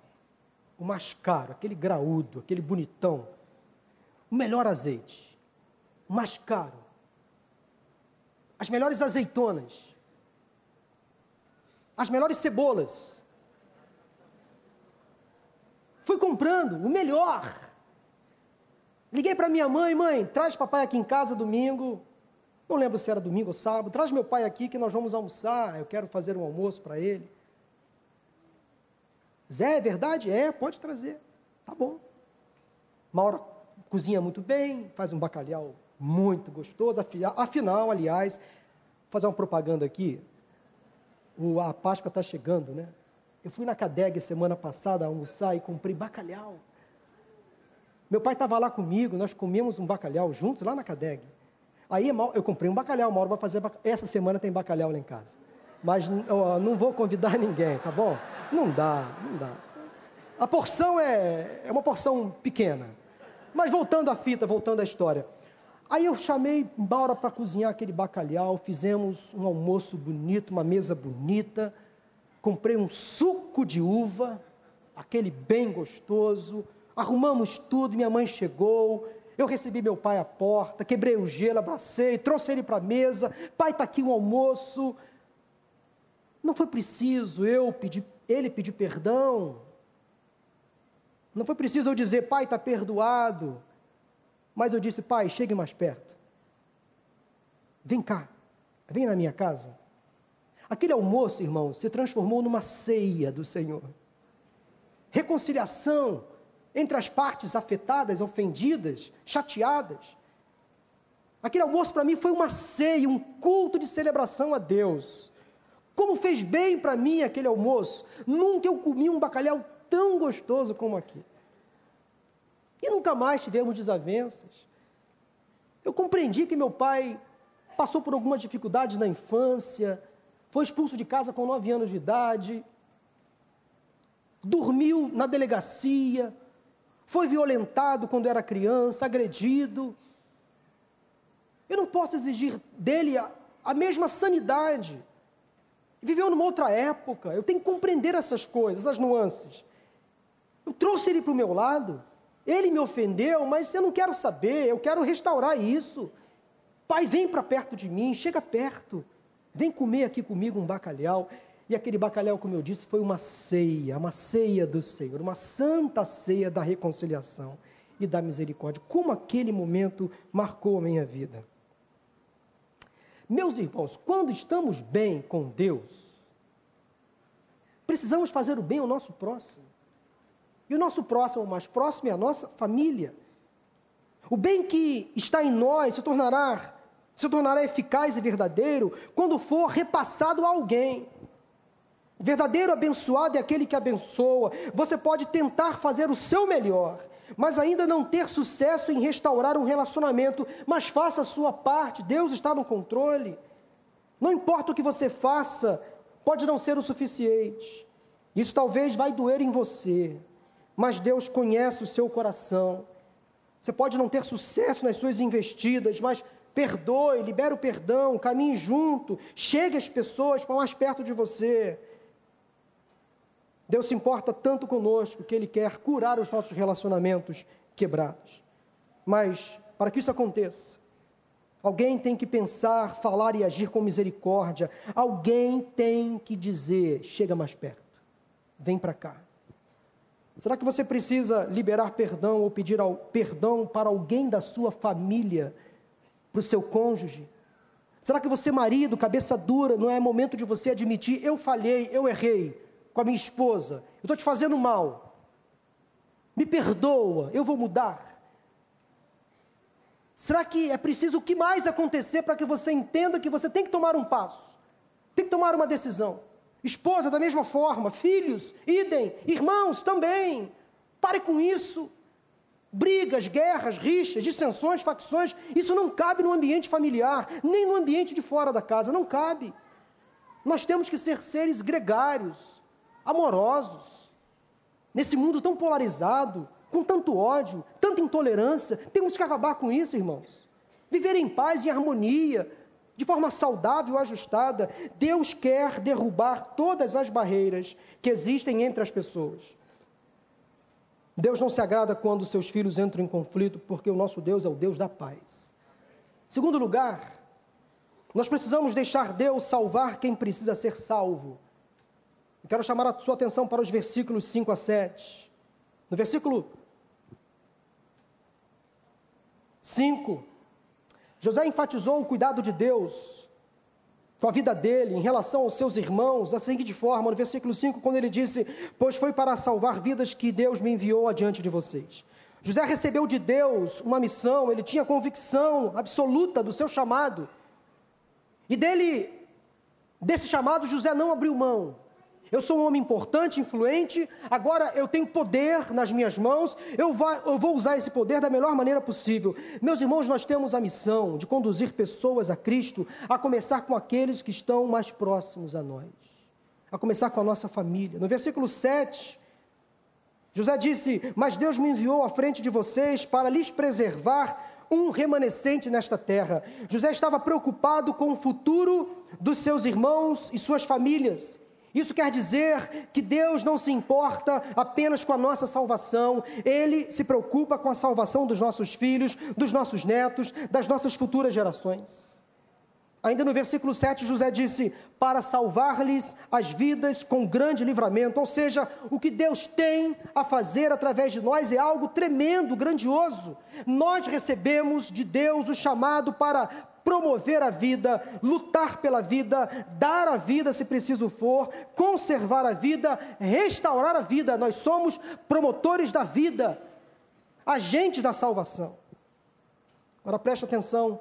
o mais caro, aquele graúdo, aquele bonitão, o melhor azeite, o mais caro, as melhores azeitonas, as melhores cebolas, Fui comprando o melhor. Liguei para minha mãe, mãe, traz papai aqui em casa domingo. Não lembro se era domingo ou sábado. Traz meu pai aqui que nós vamos almoçar. Eu quero fazer um almoço para ele. Zé, é verdade? É, pode trazer. Tá bom. Maura cozinha muito bem, faz um bacalhau muito gostoso. Afinal, aliás, vou fazer uma propaganda aqui. A Páscoa está chegando, né? Eu fui na Cadeg semana passada almoçar e comprei bacalhau. Meu pai estava lá comigo, nós comemos um bacalhau juntos lá na Cadeg. Aí eu comprei um bacalhau, hora vai fazer bacalhau. Essa semana tem bacalhau lá em casa. Mas não vou convidar ninguém, tá bom? Não dá, não dá. A porção é, é uma porção pequena. Mas voltando à fita, voltando à história. Aí eu chamei Maura para cozinhar aquele bacalhau, fizemos um almoço bonito, uma mesa bonita comprei um suco de uva, aquele bem gostoso, arrumamos tudo, minha mãe chegou, eu recebi meu pai à porta, quebrei o gelo, abracei, trouxe ele para a mesa, pai está aqui um almoço. Não foi preciso eu pedir, ele pedir perdão. Não foi preciso eu dizer, pai, está perdoado. Mas eu disse, pai, chegue mais perto. Vem cá, vem na minha casa. Aquele almoço, irmão, se transformou numa ceia do Senhor. Reconciliação entre as partes afetadas, ofendidas, chateadas. Aquele almoço para mim foi uma ceia, um culto de celebração a Deus. Como fez bem para mim aquele almoço. Nunca eu comi um bacalhau tão gostoso como aquele. E nunca mais tivemos desavenças. Eu compreendi que meu pai passou por algumas dificuldades na infância, foi expulso de casa com nove anos de idade, dormiu na delegacia, foi violentado quando era criança, agredido. Eu não posso exigir dele a, a mesma sanidade. Viveu numa outra época, eu tenho que compreender essas coisas, essas nuances. Eu trouxe ele para o meu lado, ele me ofendeu, mas eu não quero saber, eu quero restaurar isso. Pai, vem para perto de mim, chega perto. Vem comer aqui comigo um bacalhau. E aquele bacalhau, como eu disse, foi uma ceia, uma ceia do Senhor, uma santa ceia da reconciliação e da misericórdia. Como aquele momento marcou a minha vida. Meus irmãos, quando estamos bem com Deus, precisamos fazer o bem ao nosso próximo. E o nosso próximo, mais próximo, é a nossa família. O bem que está em nós se tornará se tornará eficaz e verdadeiro quando for repassado a alguém. O verdadeiro abençoado é aquele que abençoa. Você pode tentar fazer o seu melhor, mas ainda não ter sucesso em restaurar um relacionamento, mas faça a sua parte, Deus está no controle. Não importa o que você faça, pode não ser o suficiente. Isso talvez vai doer em você, mas Deus conhece o seu coração. Você pode não ter sucesso nas suas investidas, mas perdoe, libere o perdão, caminhe junto, chegue as pessoas para mais perto de você. Deus se importa tanto conosco que Ele quer curar os nossos relacionamentos quebrados. Mas, para que isso aconteça, alguém tem que pensar, falar e agir com misericórdia. Alguém tem que dizer: chega mais perto, vem para cá. Será que você precisa liberar perdão ou pedir ao, perdão para alguém da sua família, para o seu cônjuge? Será que você, marido, cabeça dura, não é momento de você admitir: eu falhei, eu errei? Com a minha esposa, eu estou te fazendo mal, me perdoa, eu vou mudar. Será que é preciso o que mais acontecer para que você entenda que você tem que tomar um passo, tem que tomar uma decisão? Esposa, da mesma forma, filhos, idem, irmãos também. Pare com isso. Brigas, guerras, rixas, dissensões, facções, isso não cabe no ambiente familiar, nem no ambiente de fora da casa, não cabe. Nós temos que ser seres gregários, amorosos. Nesse mundo tão polarizado, com tanto ódio, tanta intolerância, temos que acabar com isso, irmãos. Viver em paz e harmonia, de forma saudável e ajustada. Deus quer derrubar todas as barreiras que existem entre as pessoas. Deus não se agrada quando seus filhos entram em conflito, porque o nosso Deus é o Deus da paz. Segundo lugar, nós precisamos deixar Deus salvar quem precisa ser salvo. Eu quero chamar a sua atenção para os versículos 5 a 7. No versículo 5, José enfatizou o cuidado de Deus com a vida dele em relação aos seus irmãos, da seguinte forma, no versículo 5, quando ele disse: Pois foi para salvar vidas que Deus me enviou adiante de vocês. José recebeu de Deus uma missão, ele tinha convicção absoluta do seu chamado. E dele, desse chamado, José não abriu mão. Eu sou um homem importante, influente, agora eu tenho poder nas minhas mãos, eu, eu, vou usar esse poder da melhor maneira possível. Meus irmãos, nós temos a missão de conduzir pessoas a Cristo, a começar com aqueles que estão mais próximos a nós, a começar com a nossa família. No versículo 7, José disse: Mas Deus me enviou à frente de vocês para lhes preservar um remanescente nesta terra. José estava preocupado com o futuro dos seus irmãos e suas famílias. Isso quer dizer que Deus não se importa apenas com a nossa salvação, Ele se preocupa com a salvação dos nossos filhos, dos nossos netos, das nossas futuras gerações. Ainda no versículo 7, José disse: Para salvar-lhes as vidas com grande livramento. Ou seja, o que Deus tem a fazer através de nós é algo tremendo, grandioso. Nós recebemos de Deus o chamado para promover a vida, lutar pela vida, dar a vida se preciso for, conservar a vida, restaurar a vida. Nós somos promotores da vida, agentes da salvação. Agora preste atenção,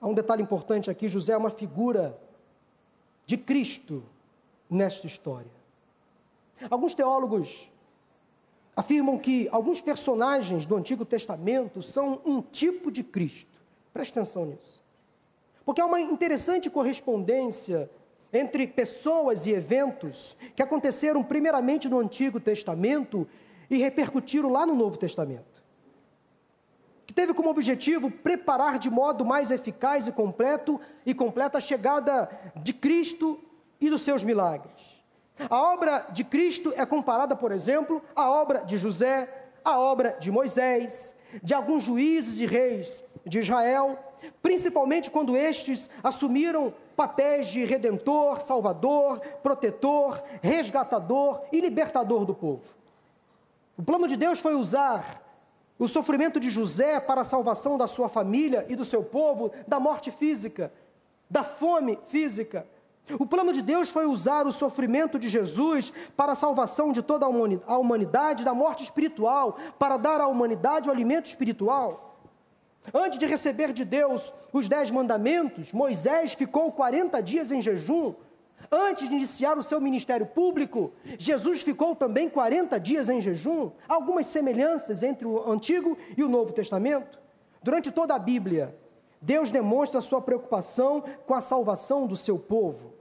há um detalhe importante aqui: José é uma figura de Cristo nesta história. Alguns teólogos afirmam que alguns personagens do Antigo Testamento são um tipo de Cristo. Preste atenção nisso. Porque há uma interessante correspondência entre pessoas e eventos que aconteceram primeiramente no Antigo Testamento e repercutiram lá no Novo Testamento. Que teve como objetivo preparar de modo mais eficaz e completo e completa a chegada de Cristo e dos seus milagres. A obra de Cristo é comparada, por exemplo, à obra de José, à obra de Moisés, de alguns juízes e reis de Israel, principalmente quando estes assumiram papéis de redentor, salvador, protetor, resgatador e libertador do povo. O plano de Deus foi usar o sofrimento de José para a salvação da sua família e do seu povo da morte física, da fome física. O plano de Deus foi usar o sofrimento de Jesus para a salvação de toda a humanidade da morte espiritual, para dar à humanidade o alimento espiritual. Antes de receber de Deus os dez mandamentos, Moisés ficou 40 dias em jejum Antes de iniciar o seu ministério público, Jesus ficou também 40 dias em jejum. Algumas semelhanças entre o Antigo e o Novo Testamento. Durante toda a Bíblia, Deus demonstra sua preocupação com a salvação do seu povo.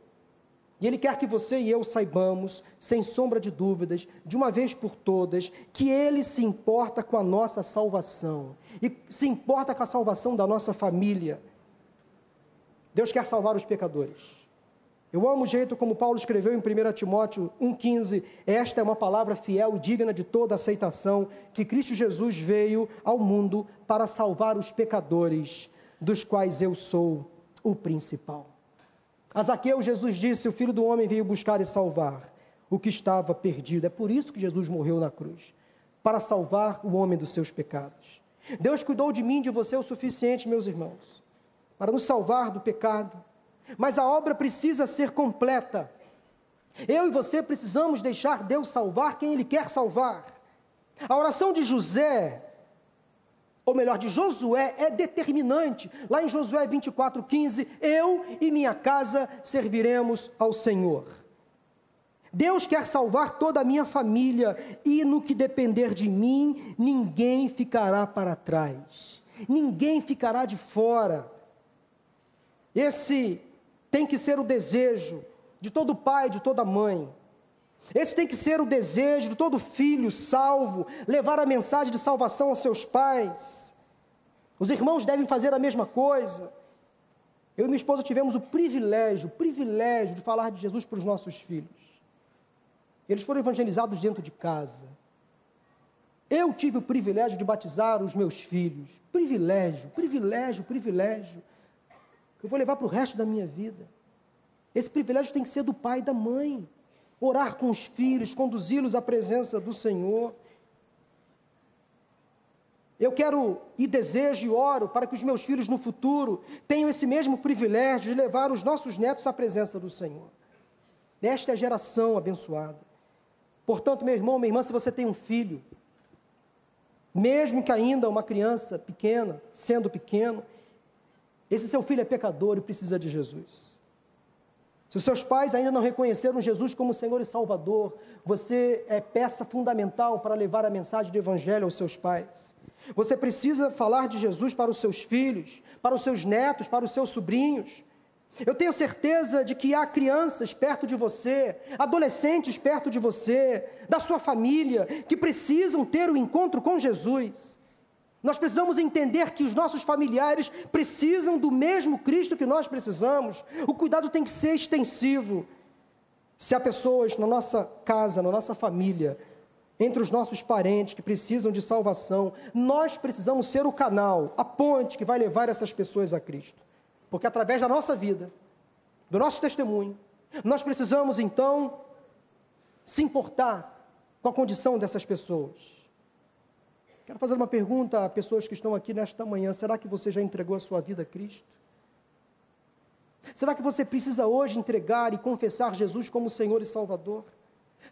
E Ele quer que você e eu saibamos, sem sombra de dúvidas, de uma vez por todas, que Ele se importa com a nossa salvação e se importa com a salvação da nossa família. Deus quer salvar os pecadores. Eu amo o jeito como Paulo escreveu em 1 Timóteo 1,15: Esta é uma palavra fiel e digna de toda aceitação, que Cristo Jesus veio ao mundo para salvar os pecadores, dos quais eu sou o principal. A Zaqueu, Jesus disse: O filho do homem veio buscar e salvar o que estava perdido. É por isso que Jesus morreu na cruz para salvar o homem dos seus pecados. Deus cuidou de mim e de você o suficiente, meus irmãos, para nos salvar do pecado. Mas a obra precisa ser completa. Eu e você precisamos deixar Deus salvar quem Ele quer salvar. A oração de José ou melhor, de Josué, é determinante. Lá em Josué 24, 15, eu e minha casa serviremos ao Senhor. Deus quer salvar toda a minha família, e no que depender de mim, ninguém ficará para trás, ninguém ficará de fora. Esse tem que ser o desejo de todo pai, de toda mãe. Esse tem que ser o desejo de todo filho salvo, levar a mensagem de salvação aos seus pais. Os irmãos devem fazer a mesma coisa. Eu e minha esposa tivemos o privilégio, o privilégio de falar de Jesus para os nossos filhos. Eles foram evangelizados dentro de casa. Eu tive o privilégio de batizar os meus filhos. Privilégio, privilégio, privilégio. Que eu vou levar para o resto da minha vida. Esse privilégio tem que ser do pai e da mãe orar com os filhos, conduzi-los à presença do Senhor. Eu quero e desejo e oro para que os meus filhos no futuro tenham esse mesmo privilégio de levar os nossos netos à presença do Senhor. Esta é a geração abençoada. Portanto, meu irmão, minha irmã, se você tem um filho, mesmo que ainda uma criança pequena, sendo pequeno, esse seu filho é pecador e precisa de Jesus. Se os seus pais ainda não reconheceram Jesus como Senhor e Salvador, você é peça fundamental para levar a mensagem do Evangelho aos seus pais. Você precisa falar de Jesus para os seus filhos, para os seus netos, para os seus sobrinhos. Eu tenho certeza de que há crianças perto de você, adolescentes perto de você, da sua família, que precisam ter o um encontro com Jesus. Nós precisamos entender que os nossos familiares precisam do mesmo Cristo que nós precisamos. O cuidado tem que ser extensivo. Se há pessoas na nossa casa, na nossa família, entre os nossos parentes que precisam de salvação, nós precisamos ser o canal, a ponte que vai levar essas pessoas a Cristo. Porque através da nossa vida, do nosso testemunho, nós precisamos então se importar com a condição dessas pessoas. Quero fazer uma pergunta a pessoas que estão aqui nesta manhã: será que você já entregou a sua vida a Cristo? Será que você precisa hoje entregar e confessar Jesus como Senhor e Salvador?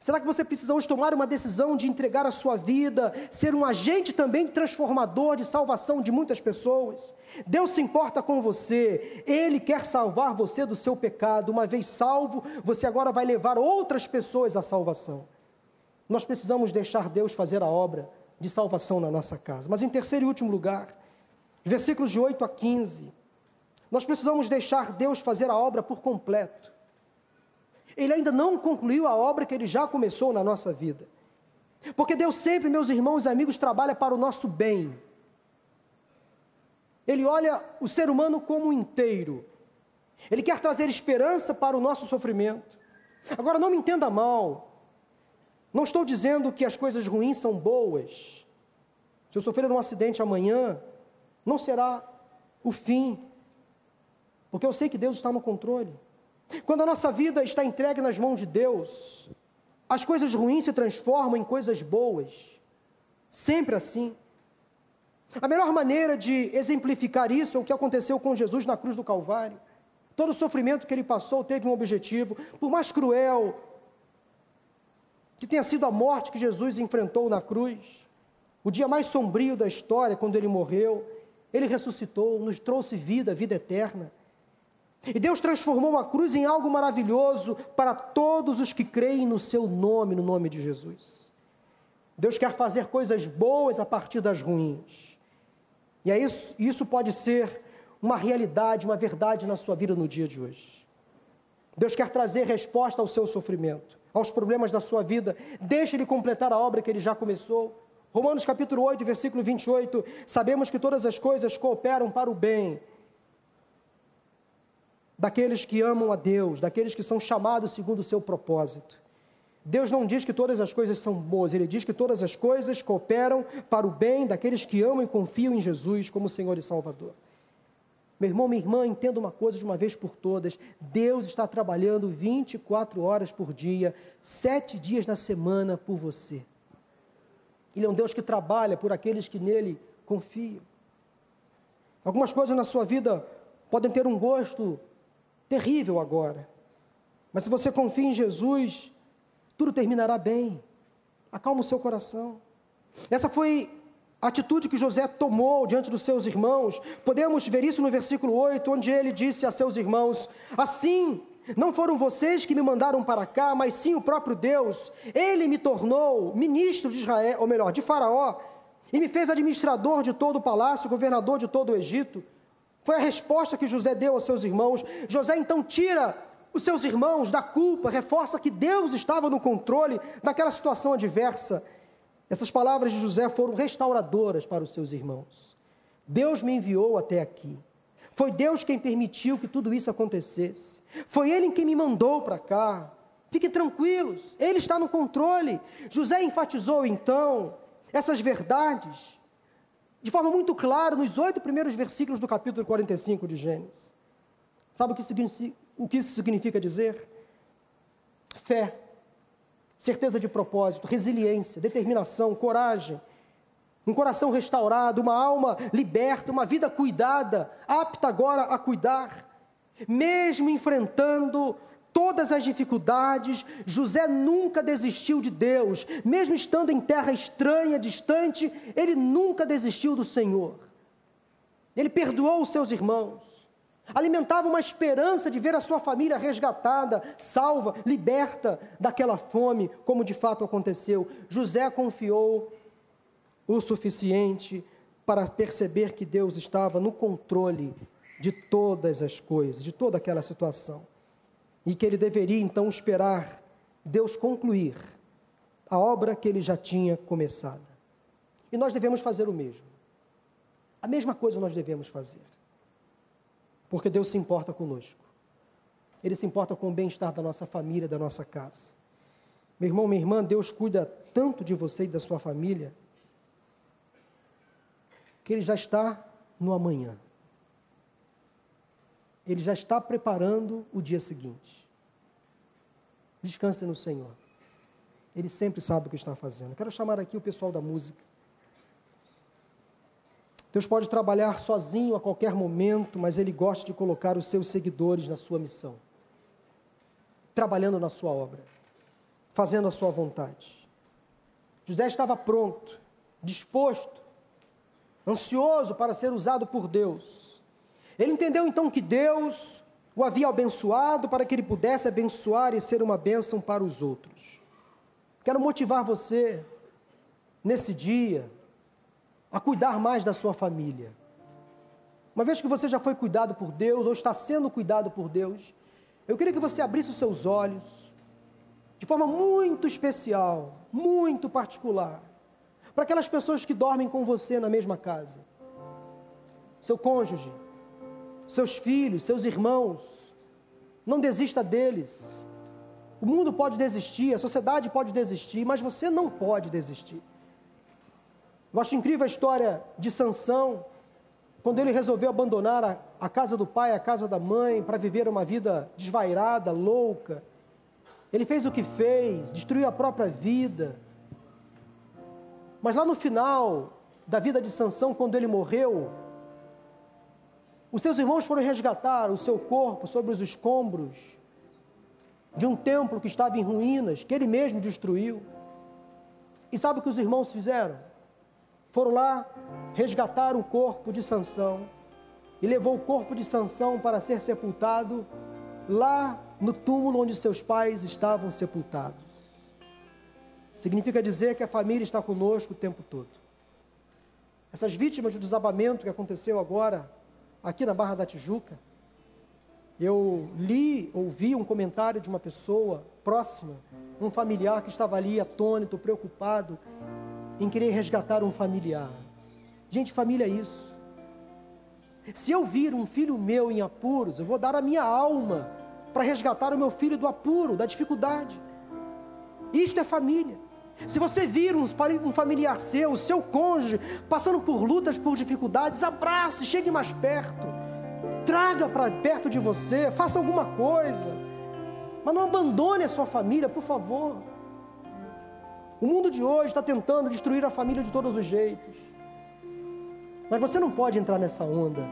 Será que você precisa hoje tomar uma decisão de entregar a sua vida, ser um agente também transformador de salvação de muitas pessoas? Deus se importa com você, Ele quer salvar você do seu pecado. Uma vez salvo, você agora vai levar outras pessoas à salvação. Nós precisamos deixar Deus fazer a obra de salvação na nossa casa. Mas em terceiro e último lugar, versículos de 8 a 15, nós precisamos deixar Deus fazer a obra por completo. Ele ainda não concluiu a obra que ele já começou na nossa vida. Porque Deus sempre, meus irmãos e amigos, trabalha para o nosso bem. Ele olha o ser humano como inteiro. Ele quer trazer esperança para o nosso sofrimento. Agora, não me entenda mal. Não estou dizendo que as coisas ruins são boas. Se eu sofrer um acidente amanhã, não será o fim, porque eu sei que Deus está no controle. Quando a nossa vida está entregue nas mãos de Deus, as coisas ruins se transformam em coisas boas. Sempre assim. A melhor maneira de exemplificar isso é o que aconteceu com Jesus na cruz do Calvário. Todo o sofrimento que ele passou teve um objetivo, por mais cruel, que tenha sido a morte que Jesus enfrentou na cruz, o dia mais sombrio da história, quando ele morreu, ele ressuscitou, nos trouxe vida, vida eterna. E Deus transformou a cruz em algo maravilhoso para todos os que creem no seu nome, no nome de Jesus. Deus quer fazer coisas boas a partir das ruins. E é isso, isso pode ser uma realidade, uma verdade na sua vida no dia de hoje. Deus quer trazer resposta ao seu sofrimento, aos problemas da sua vida. Deixe Ele completar a obra que Ele já começou. Romanos capítulo 8, versículo 28, sabemos que todas as coisas cooperam para o bem daqueles que amam a Deus, daqueles que são chamados segundo o seu propósito. Deus não diz que todas as coisas são boas, Ele diz que todas as coisas cooperam para o bem daqueles que amam e confiam em Jesus como Senhor e Salvador. Meu irmão, minha irmã, entenda uma coisa de uma vez por todas: Deus está trabalhando 24 horas por dia, sete dias na semana por você. Ele é um Deus que trabalha por aqueles que nele confiam. Algumas coisas na sua vida podem ter um gosto terrível agora, mas se você confia em Jesus, tudo terminará bem. Acalma o seu coração. Essa foi atitude que José tomou diante dos seus irmãos. Podemos ver isso no versículo 8, onde ele disse a seus irmãos: Assim, não foram vocês que me mandaram para cá, mas sim o próprio Deus. Ele me tornou ministro de Israel, ou melhor, de Faraó, e me fez administrador de todo o palácio, governador de todo o Egito. Foi a resposta que José deu aos seus irmãos. José então tira os seus irmãos da culpa, reforça que Deus estava no controle daquela situação adversa. Essas palavras de José foram restauradoras para os seus irmãos. Deus me enviou até aqui. Foi Deus quem permitiu que tudo isso acontecesse. Foi Ele quem me mandou para cá. Fiquem tranquilos, Ele está no controle. José enfatizou então essas verdades de forma muito clara nos oito primeiros versículos do capítulo 45 de Gênesis. Sabe o que, isso significa dizer? Fé, certeza de propósito, resiliência, determinação, coragem um coração restaurado, uma alma liberta, uma vida cuidada, apta agora a cuidar. Mesmo enfrentando todas as dificuldades, José nunca desistiu de Deus, mesmo estando em terra estranha, distante, ele nunca desistiu do Senhor. Ele perdoou os seus irmãos, alimentava uma esperança de ver a sua família resgatada, salva, liberta daquela fome, como de fato aconteceu. José confiou o suficiente para perceber que Deus estava no controle de todas as coisas, de toda aquela situação. E que ele deveria então esperar Deus concluir a obra que ele já tinha começado. E nós devemos fazer o mesmo. A mesma coisa nós devemos fazer. Porque Deus se importa conosco. Ele se importa com o bem-estar da nossa família, da nossa casa. Meu irmão, minha irmã, Deus cuida tanto de você e da sua família que ele já está no amanhã. Ele já está preparando o dia seguinte. Descanse no Senhor. Ele sempre sabe o que está fazendo. Quero chamar aqui o pessoal da música. Deus pode trabalhar sozinho a qualquer momento, mas Ele gosta de colocar os seus seguidores na sua missão, trabalhando na sua obra, fazendo a sua vontade. José estava pronto, disposto ansioso para ser usado por Deus. Ele entendeu então que Deus o havia abençoado para que ele pudesse abençoar e ser uma bênção para os outros. Quero motivar você, nesse dia, a cuidar mais da sua família. Uma vez que você já foi cuidado por Deus, ou está sendo cuidado por Deus, eu queria que você abrisse os seus olhos, de forma muito especial, muito particular, para aquelas pessoas que dormem com você na mesma casa. Seu cônjuge, seus filhos, seus irmãos. Não desista deles. O mundo pode desistir, a sociedade pode desistir, mas você não pode desistir. Eu acho incrível a história de Sansão, quando ele resolveu abandonar a, a casa do pai, a casa da mãe, para viver uma vida desvairada, louca. Ele fez o que fez, destruiu a própria vida. Mas lá no final da vida de Sansão, quando ele morreu, os seus irmãos foram resgatar o seu corpo sobre os escombros de um templo que estava em ruínas, que ele mesmo destruiu. E sabe o que os irmãos fizeram? Foram lá resgatar o corpo de Sansão, e levou o corpo de Sansão para ser sepultado lá no túmulo onde seus pais estavam sepultados. Significa dizer que a família está conosco o tempo todo. Essas vítimas do desabamento que aconteceu agora, aqui na Barra da Tijuca, eu li, ouvi um comentário de uma pessoa próxima, um familiar que estava ali atônito, preocupado em querer resgatar um familiar. Gente, família é isso. Se eu vir um filho meu em apuros, eu vou dar a minha alma para resgatar o meu filho do apuro, da dificuldade. Isto é família. Se você vir um familiar seu, o seu cônjuge, passando por lutas, por dificuldades, abrace, chegue mais perto, traga para perto de você, faça alguma coisa, mas não abandone a sua família, por favor. O mundo de hoje está tentando destruir a família de todos os jeitos, mas você não pode entrar nessa onda,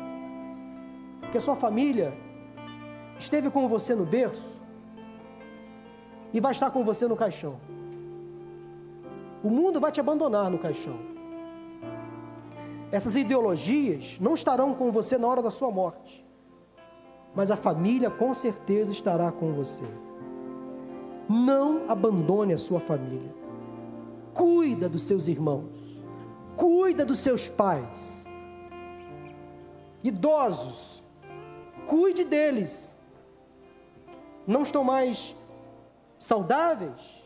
porque a sua família esteve com você no berço e vai estar com você no caixão. O mundo vai te abandonar no caixão. Essas ideologias não estarão com você na hora da sua morte, mas a família com certeza estará com você. Não abandone a sua família. Cuida dos seus irmãos. Cuida dos seus pais. Idosos, cuide deles não estão mais saudáveis.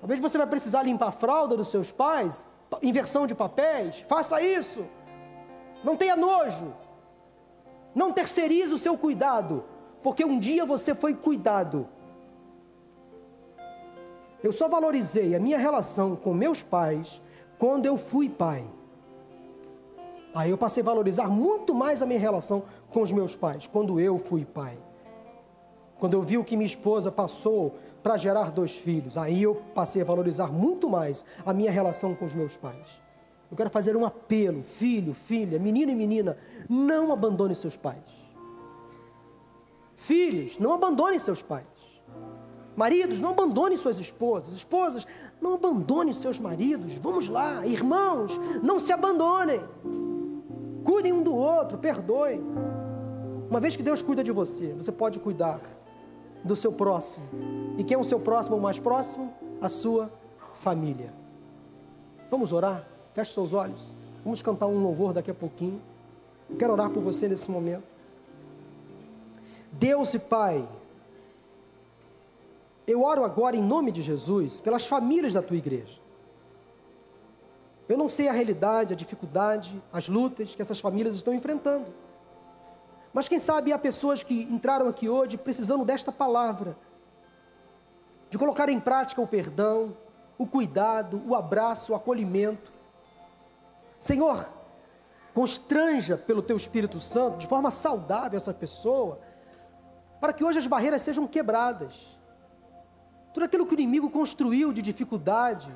Talvez você vai precisar limpar a fralda dos seus pais, inversão de papéis. Faça isso. Não tenha nojo. Não terceirize o seu cuidado, porque um dia você foi cuidado. Eu só valorizei a minha relação com meus pais quando eu fui pai. Aí eu passei a valorizar muito mais a minha relação com os meus pais, quando eu fui pai. Quando eu vi o que minha esposa passou para gerar dois filhos, aí eu passei a valorizar muito mais a minha relação com os meus pais. Eu quero fazer um apelo, filho, filha, menino e menina, não abandone seus pais. Filhos, não abandonem seus pais. Maridos, não abandonem suas esposas. Esposas, não abandonem seus maridos. Vamos lá, irmãos, não se abandonem. Cuidem um do outro, perdoem. Uma vez que Deus cuida de você, você pode cuidar do seu próximo. E quem é o seu próximo, o mais próximo? A sua família. Vamos orar? Feche seus olhos. Vamos cantar um louvor daqui a pouquinho. Quero orar por você nesse momento. Deus e Pai, eu oro agora em nome de Jesus pelas famílias da tua igreja. Eu não sei a realidade, a dificuldade, as lutas que essas famílias estão enfrentando. Mas quem sabe há pessoas que entraram aqui hoje precisando desta palavra, de colocar em prática o perdão, o cuidado, o abraço, o acolhimento. Senhor, constranja pelo teu Espírito Santo, de forma saudável, essa pessoa, para que hoje as barreiras sejam quebradas. Tudo aquilo que o inimigo construiu de dificuldade,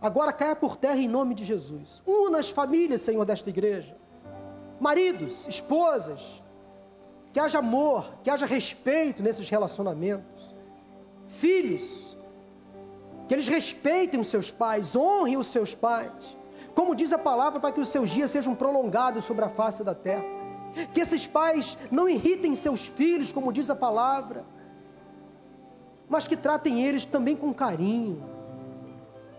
agora caia por terra em nome de Jesus. Una as famílias, Senhor, desta igreja. Maridos, esposas, que haja amor, que haja respeito nesses relacionamentos. Filhos, que eles respeitem os seus pais, honrem os seus pais. Como diz a palavra, para que os seus dias sejam prolongados sobre a face da terra. Que esses pais não irritem seus filhos, como diz a palavra, mas que tratem eles também com carinho.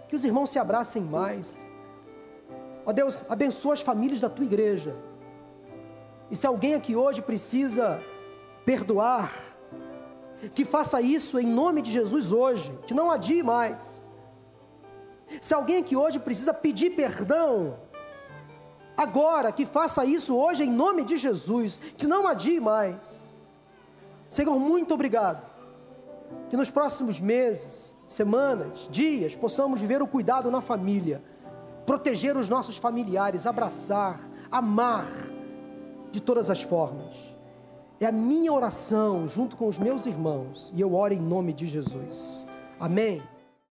Que os irmãos se abracem mais. Ó Deus, abençoa as famílias da tua igreja e se alguém aqui hoje precisa perdoar, que faça isso em nome de Jesus hoje, que não adie mais. Se alguém aqui hoje precisa pedir perdão, agora, que faça isso hoje em nome de Jesus, que não adie mais. Senhor, muito obrigado. Que nos próximos meses, semanas, dias, possamos viver o cuidado na família, proteger os nossos familiares, abraçar, amar de todas as formas. É a minha oração junto com os meus irmãos, e eu oro em nome de Jesus. Amém.